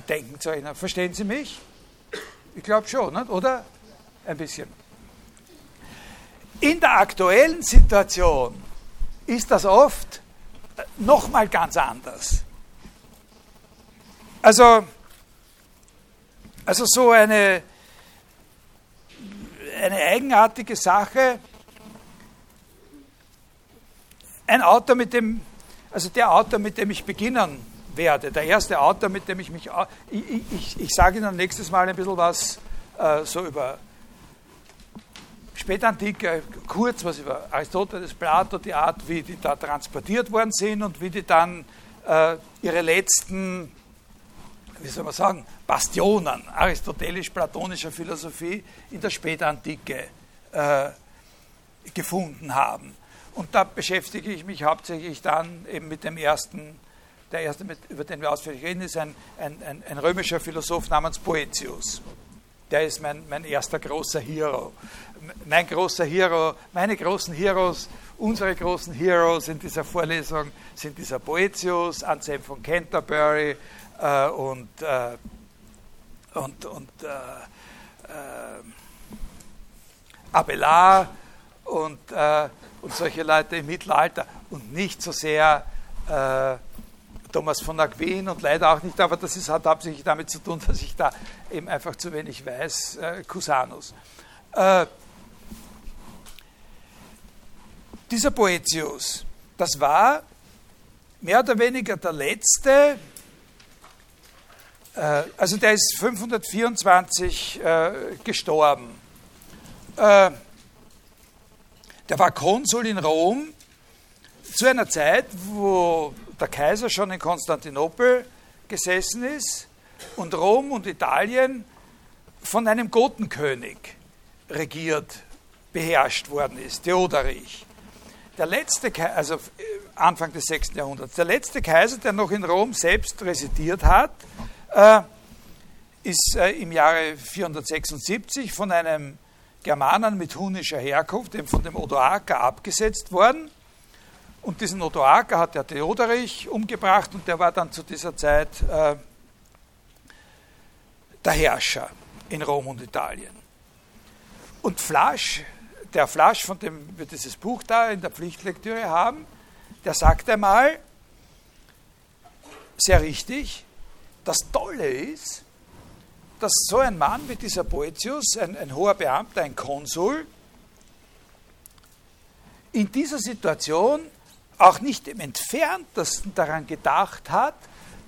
A: Denken zu erinnern. Verstehen Sie mich? Ich glaube schon, oder? Ein bisschen. In der aktuellen Situation ist das oft nochmal ganz anders. Also, also so eine, eine eigenartige Sache. Ein Autor, mit dem, also der Autor, mit dem ich beginnen werde, der erste Autor, mit dem ich mich, ich, ich, ich sage Ihnen nächstes Mal ein bisschen was äh, so über Spätantike, kurz was über Aristoteles, Plato, die Art, wie die da transportiert worden sind und wie die dann äh, ihre letzten wie soll man sagen, Bastionen aristotelisch-platonischer Philosophie in der Spätantike äh, gefunden haben. Und da beschäftige ich mich hauptsächlich dann eben mit dem ersten, der erste, über den wir ausführlich reden, ist ein, ein, ein, ein römischer Philosoph namens Boetius. Der ist mein, mein erster großer Hero. Mein großer Hero, meine großen Heroes, unsere großen Heroes in dieser Vorlesung sind dieser Boetius, Anselm von Canterbury äh, und, äh, und, und äh, äh Abelard und, äh, und solche Leute im Mittelalter und nicht so sehr Thomas von Aquin und leider auch nicht, aber das ist, hat hauptsächlich damit zu tun, dass ich da eben einfach zu wenig weiß, Cusanus. Dieser Boetius, das war mehr oder weniger der letzte, also der ist 524 äh, gestorben. Äh, der war Konsul in Rom zu einer Zeit, wo der Kaiser schon in Konstantinopel gesessen ist und Rom und Italien von einem Gotenkönig regiert, beherrscht worden ist, Theoderich. Der letzte, also Anfang des 6. Jahrhunderts, der letzte Kaiser, der noch in Rom selbst residiert hat, äh, ist äh, im Jahre 476 von einem Germanen mit hunischer Herkunft, dem von dem Odoaker abgesetzt worden. Und diesen Odoaker hat der Theoderich umgebracht und der war dann zu dieser Zeit äh, der Herrscher in Rom und Italien. Und Flasch, der Flasch, von dem wir dieses Buch da in der Pflichtlektüre haben, der sagt einmal, sehr richtig, das Tolle ist, dass so ein Mann wie dieser Boetius, ein, ein hoher Beamter, ein Konsul, in dieser Situation auch nicht im entferntesten daran gedacht hat,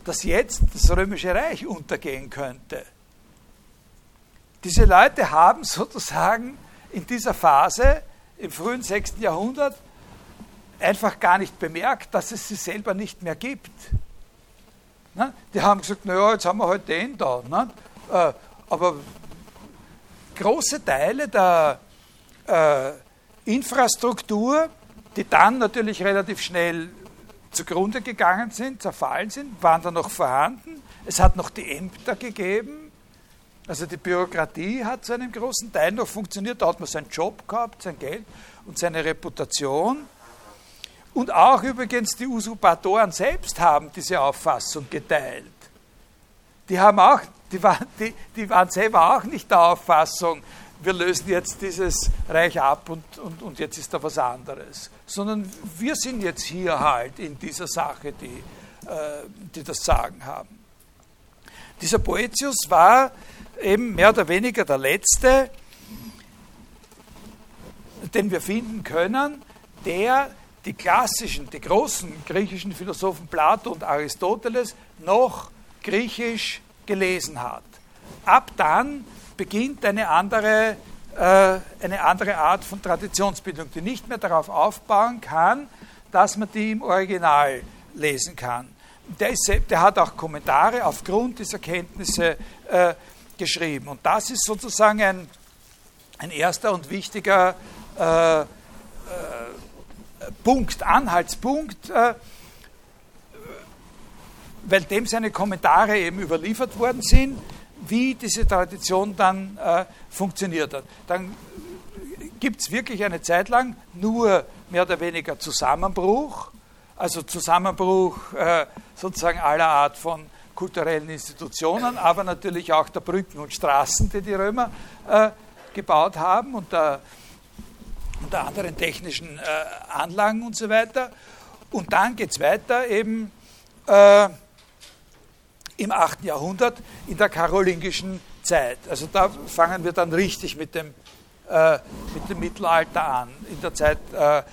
A: dass jetzt das römische Reich untergehen könnte. Diese Leute haben sozusagen in dieser Phase im frühen 6. Jahrhundert einfach gar nicht bemerkt, dass es sie selber nicht mehr gibt. Die haben gesagt, naja, jetzt haben wir halt den da. Äh, aber große Teile der äh, Infrastruktur, die dann natürlich relativ schnell zugrunde gegangen sind, zerfallen sind, waren da noch vorhanden. Es hat noch die Ämter gegeben. Also die Bürokratie hat zu einem großen Teil noch funktioniert. Da hat man seinen Job gehabt, sein Geld und seine Reputation. Und auch übrigens die Usurpatoren selbst haben diese Auffassung geteilt. Die haben auch die waren, die, die waren selber auch nicht der Auffassung, wir lösen jetzt dieses Reich ab und, und, und jetzt ist da was anderes. Sondern wir sind jetzt hier halt in dieser Sache, die, äh, die das Sagen haben. Dieser Boetius war eben mehr oder weniger der letzte, den wir finden können, der die klassischen, die großen griechischen Philosophen Plato und Aristoteles noch griechisch gelesen hat. Ab dann beginnt eine andere, äh, eine andere Art von Traditionsbildung, die nicht mehr darauf aufbauen kann, dass man die im Original lesen kann. Der, ist, der hat auch Kommentare aufgrund dieser Kenntnisse äh, geschrieben. Und das ist sozusagen ein, ein erster und wichtiger äh, äh Punkt, Anhaltspunkt, äh, weil dem seine Kommentare eben überliefert worden sind, wie diese Tradition dann äh, funktioniert hat. Dann gibt es wirklich eine Zeit lang nur mehr oder weniger Zusammenbruch, also Zusammenbruch äh, sozusagen aller Art von kulturellen Institutionen, aber natürlich auch der Brücken und Straßen, die die Römer äh, gebaut haben und der, unter anderen technischen äh, Anlagen und so weiter. Und dann geht es weiter eben äh, im 8. Jahrhundert in der karolingischen Zeit. Also da fangen wir dann richtig mit dem, äh, mit dem Mittelalter an, in der Zeit äh,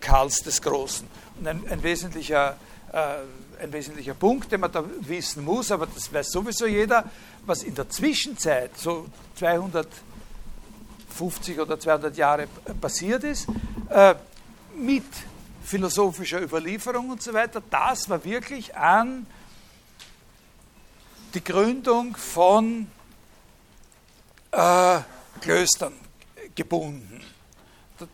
A: Karls des Großen. Und ein, ein wesentlicher, äh, ein wesentlicher Punkt, den man da wissen muss, aber das weiß sowieso jeder, was in der Zwischenzeit, so 250 oder 200 Jahre passiert ist, äh, mit philosophischer Überlieferung und so weiter, das war wirklich an die Gründung von äh, Klöstern gebunden.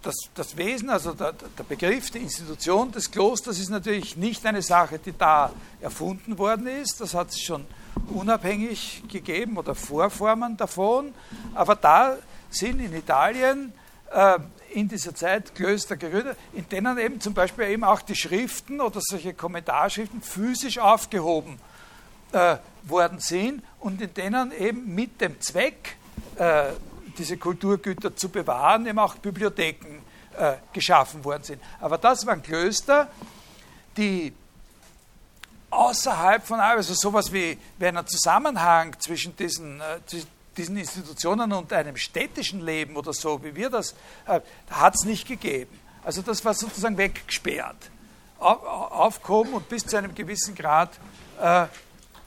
A: das, das Wesen, also der, der, Begriff, die Institution des Klosters ist natürlich nicht eine Sache, die da erfunden worden ist. Das hat es schon unabhängig gegeben oder Vorformen davon. Aber da sind in Italien äh, in dieser Zeit Klöster gegründet, in denen eben zum Beispiel eben auch die Schriften oder solche Kommentarschriften physisch aufgehoben äh, worden sind und in denen eben mit dem Zweck, äh, diese Kulturgüter zu bewahren, eben auch Bibliotheken äh, geschaffen worden sind. Aber das waren Klöster, die außerhalb von, also sowas wie, wie einen Zusammenhang zwischen diesen, äh, diesen Institutionen und einem städtischen Leben oder so, wie wir das, äh, hat es nicht gegeben. Also das war sozusagen weggesperrt, auf, aufgehoben und bis zu einem gewissen Grad äh,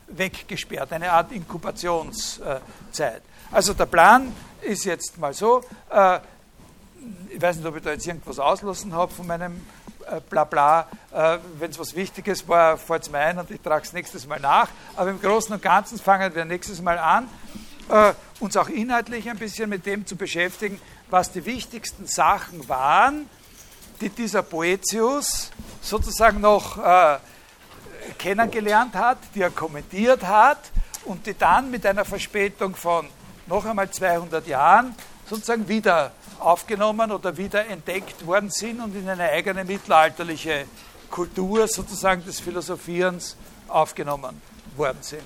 A: weggesperrt, eine Art Inkubationszeit. Also der Plan ist jetzt mal so, äh, ich weiß nicht, ob ich da jetzt irgendwas auslassen habe von meinem äh, Blabla. Äh, Wenn es was Wichtiges war, fällt es mir ein und ich trage es nächstes Mal nach. Aber im Großen und Ganzen fangen wir nächstes Mal an, äh, uns auch inhaltlich ein bisschen mit dem zu beschäftigen, was die wichtigsten Sachen waren, die dieser Poetius sozusagen noch äh, kennengelernt hat, die er kommentiert hat und die dann mit einer Verspätung von noch einmal 200 Jahren sozusagen wieder aufgenommen oder wieder entdeckt worden sind und in eine eigene mittelalterliche Kultur sozusagen des Philosophierens aufgenommen worden sind.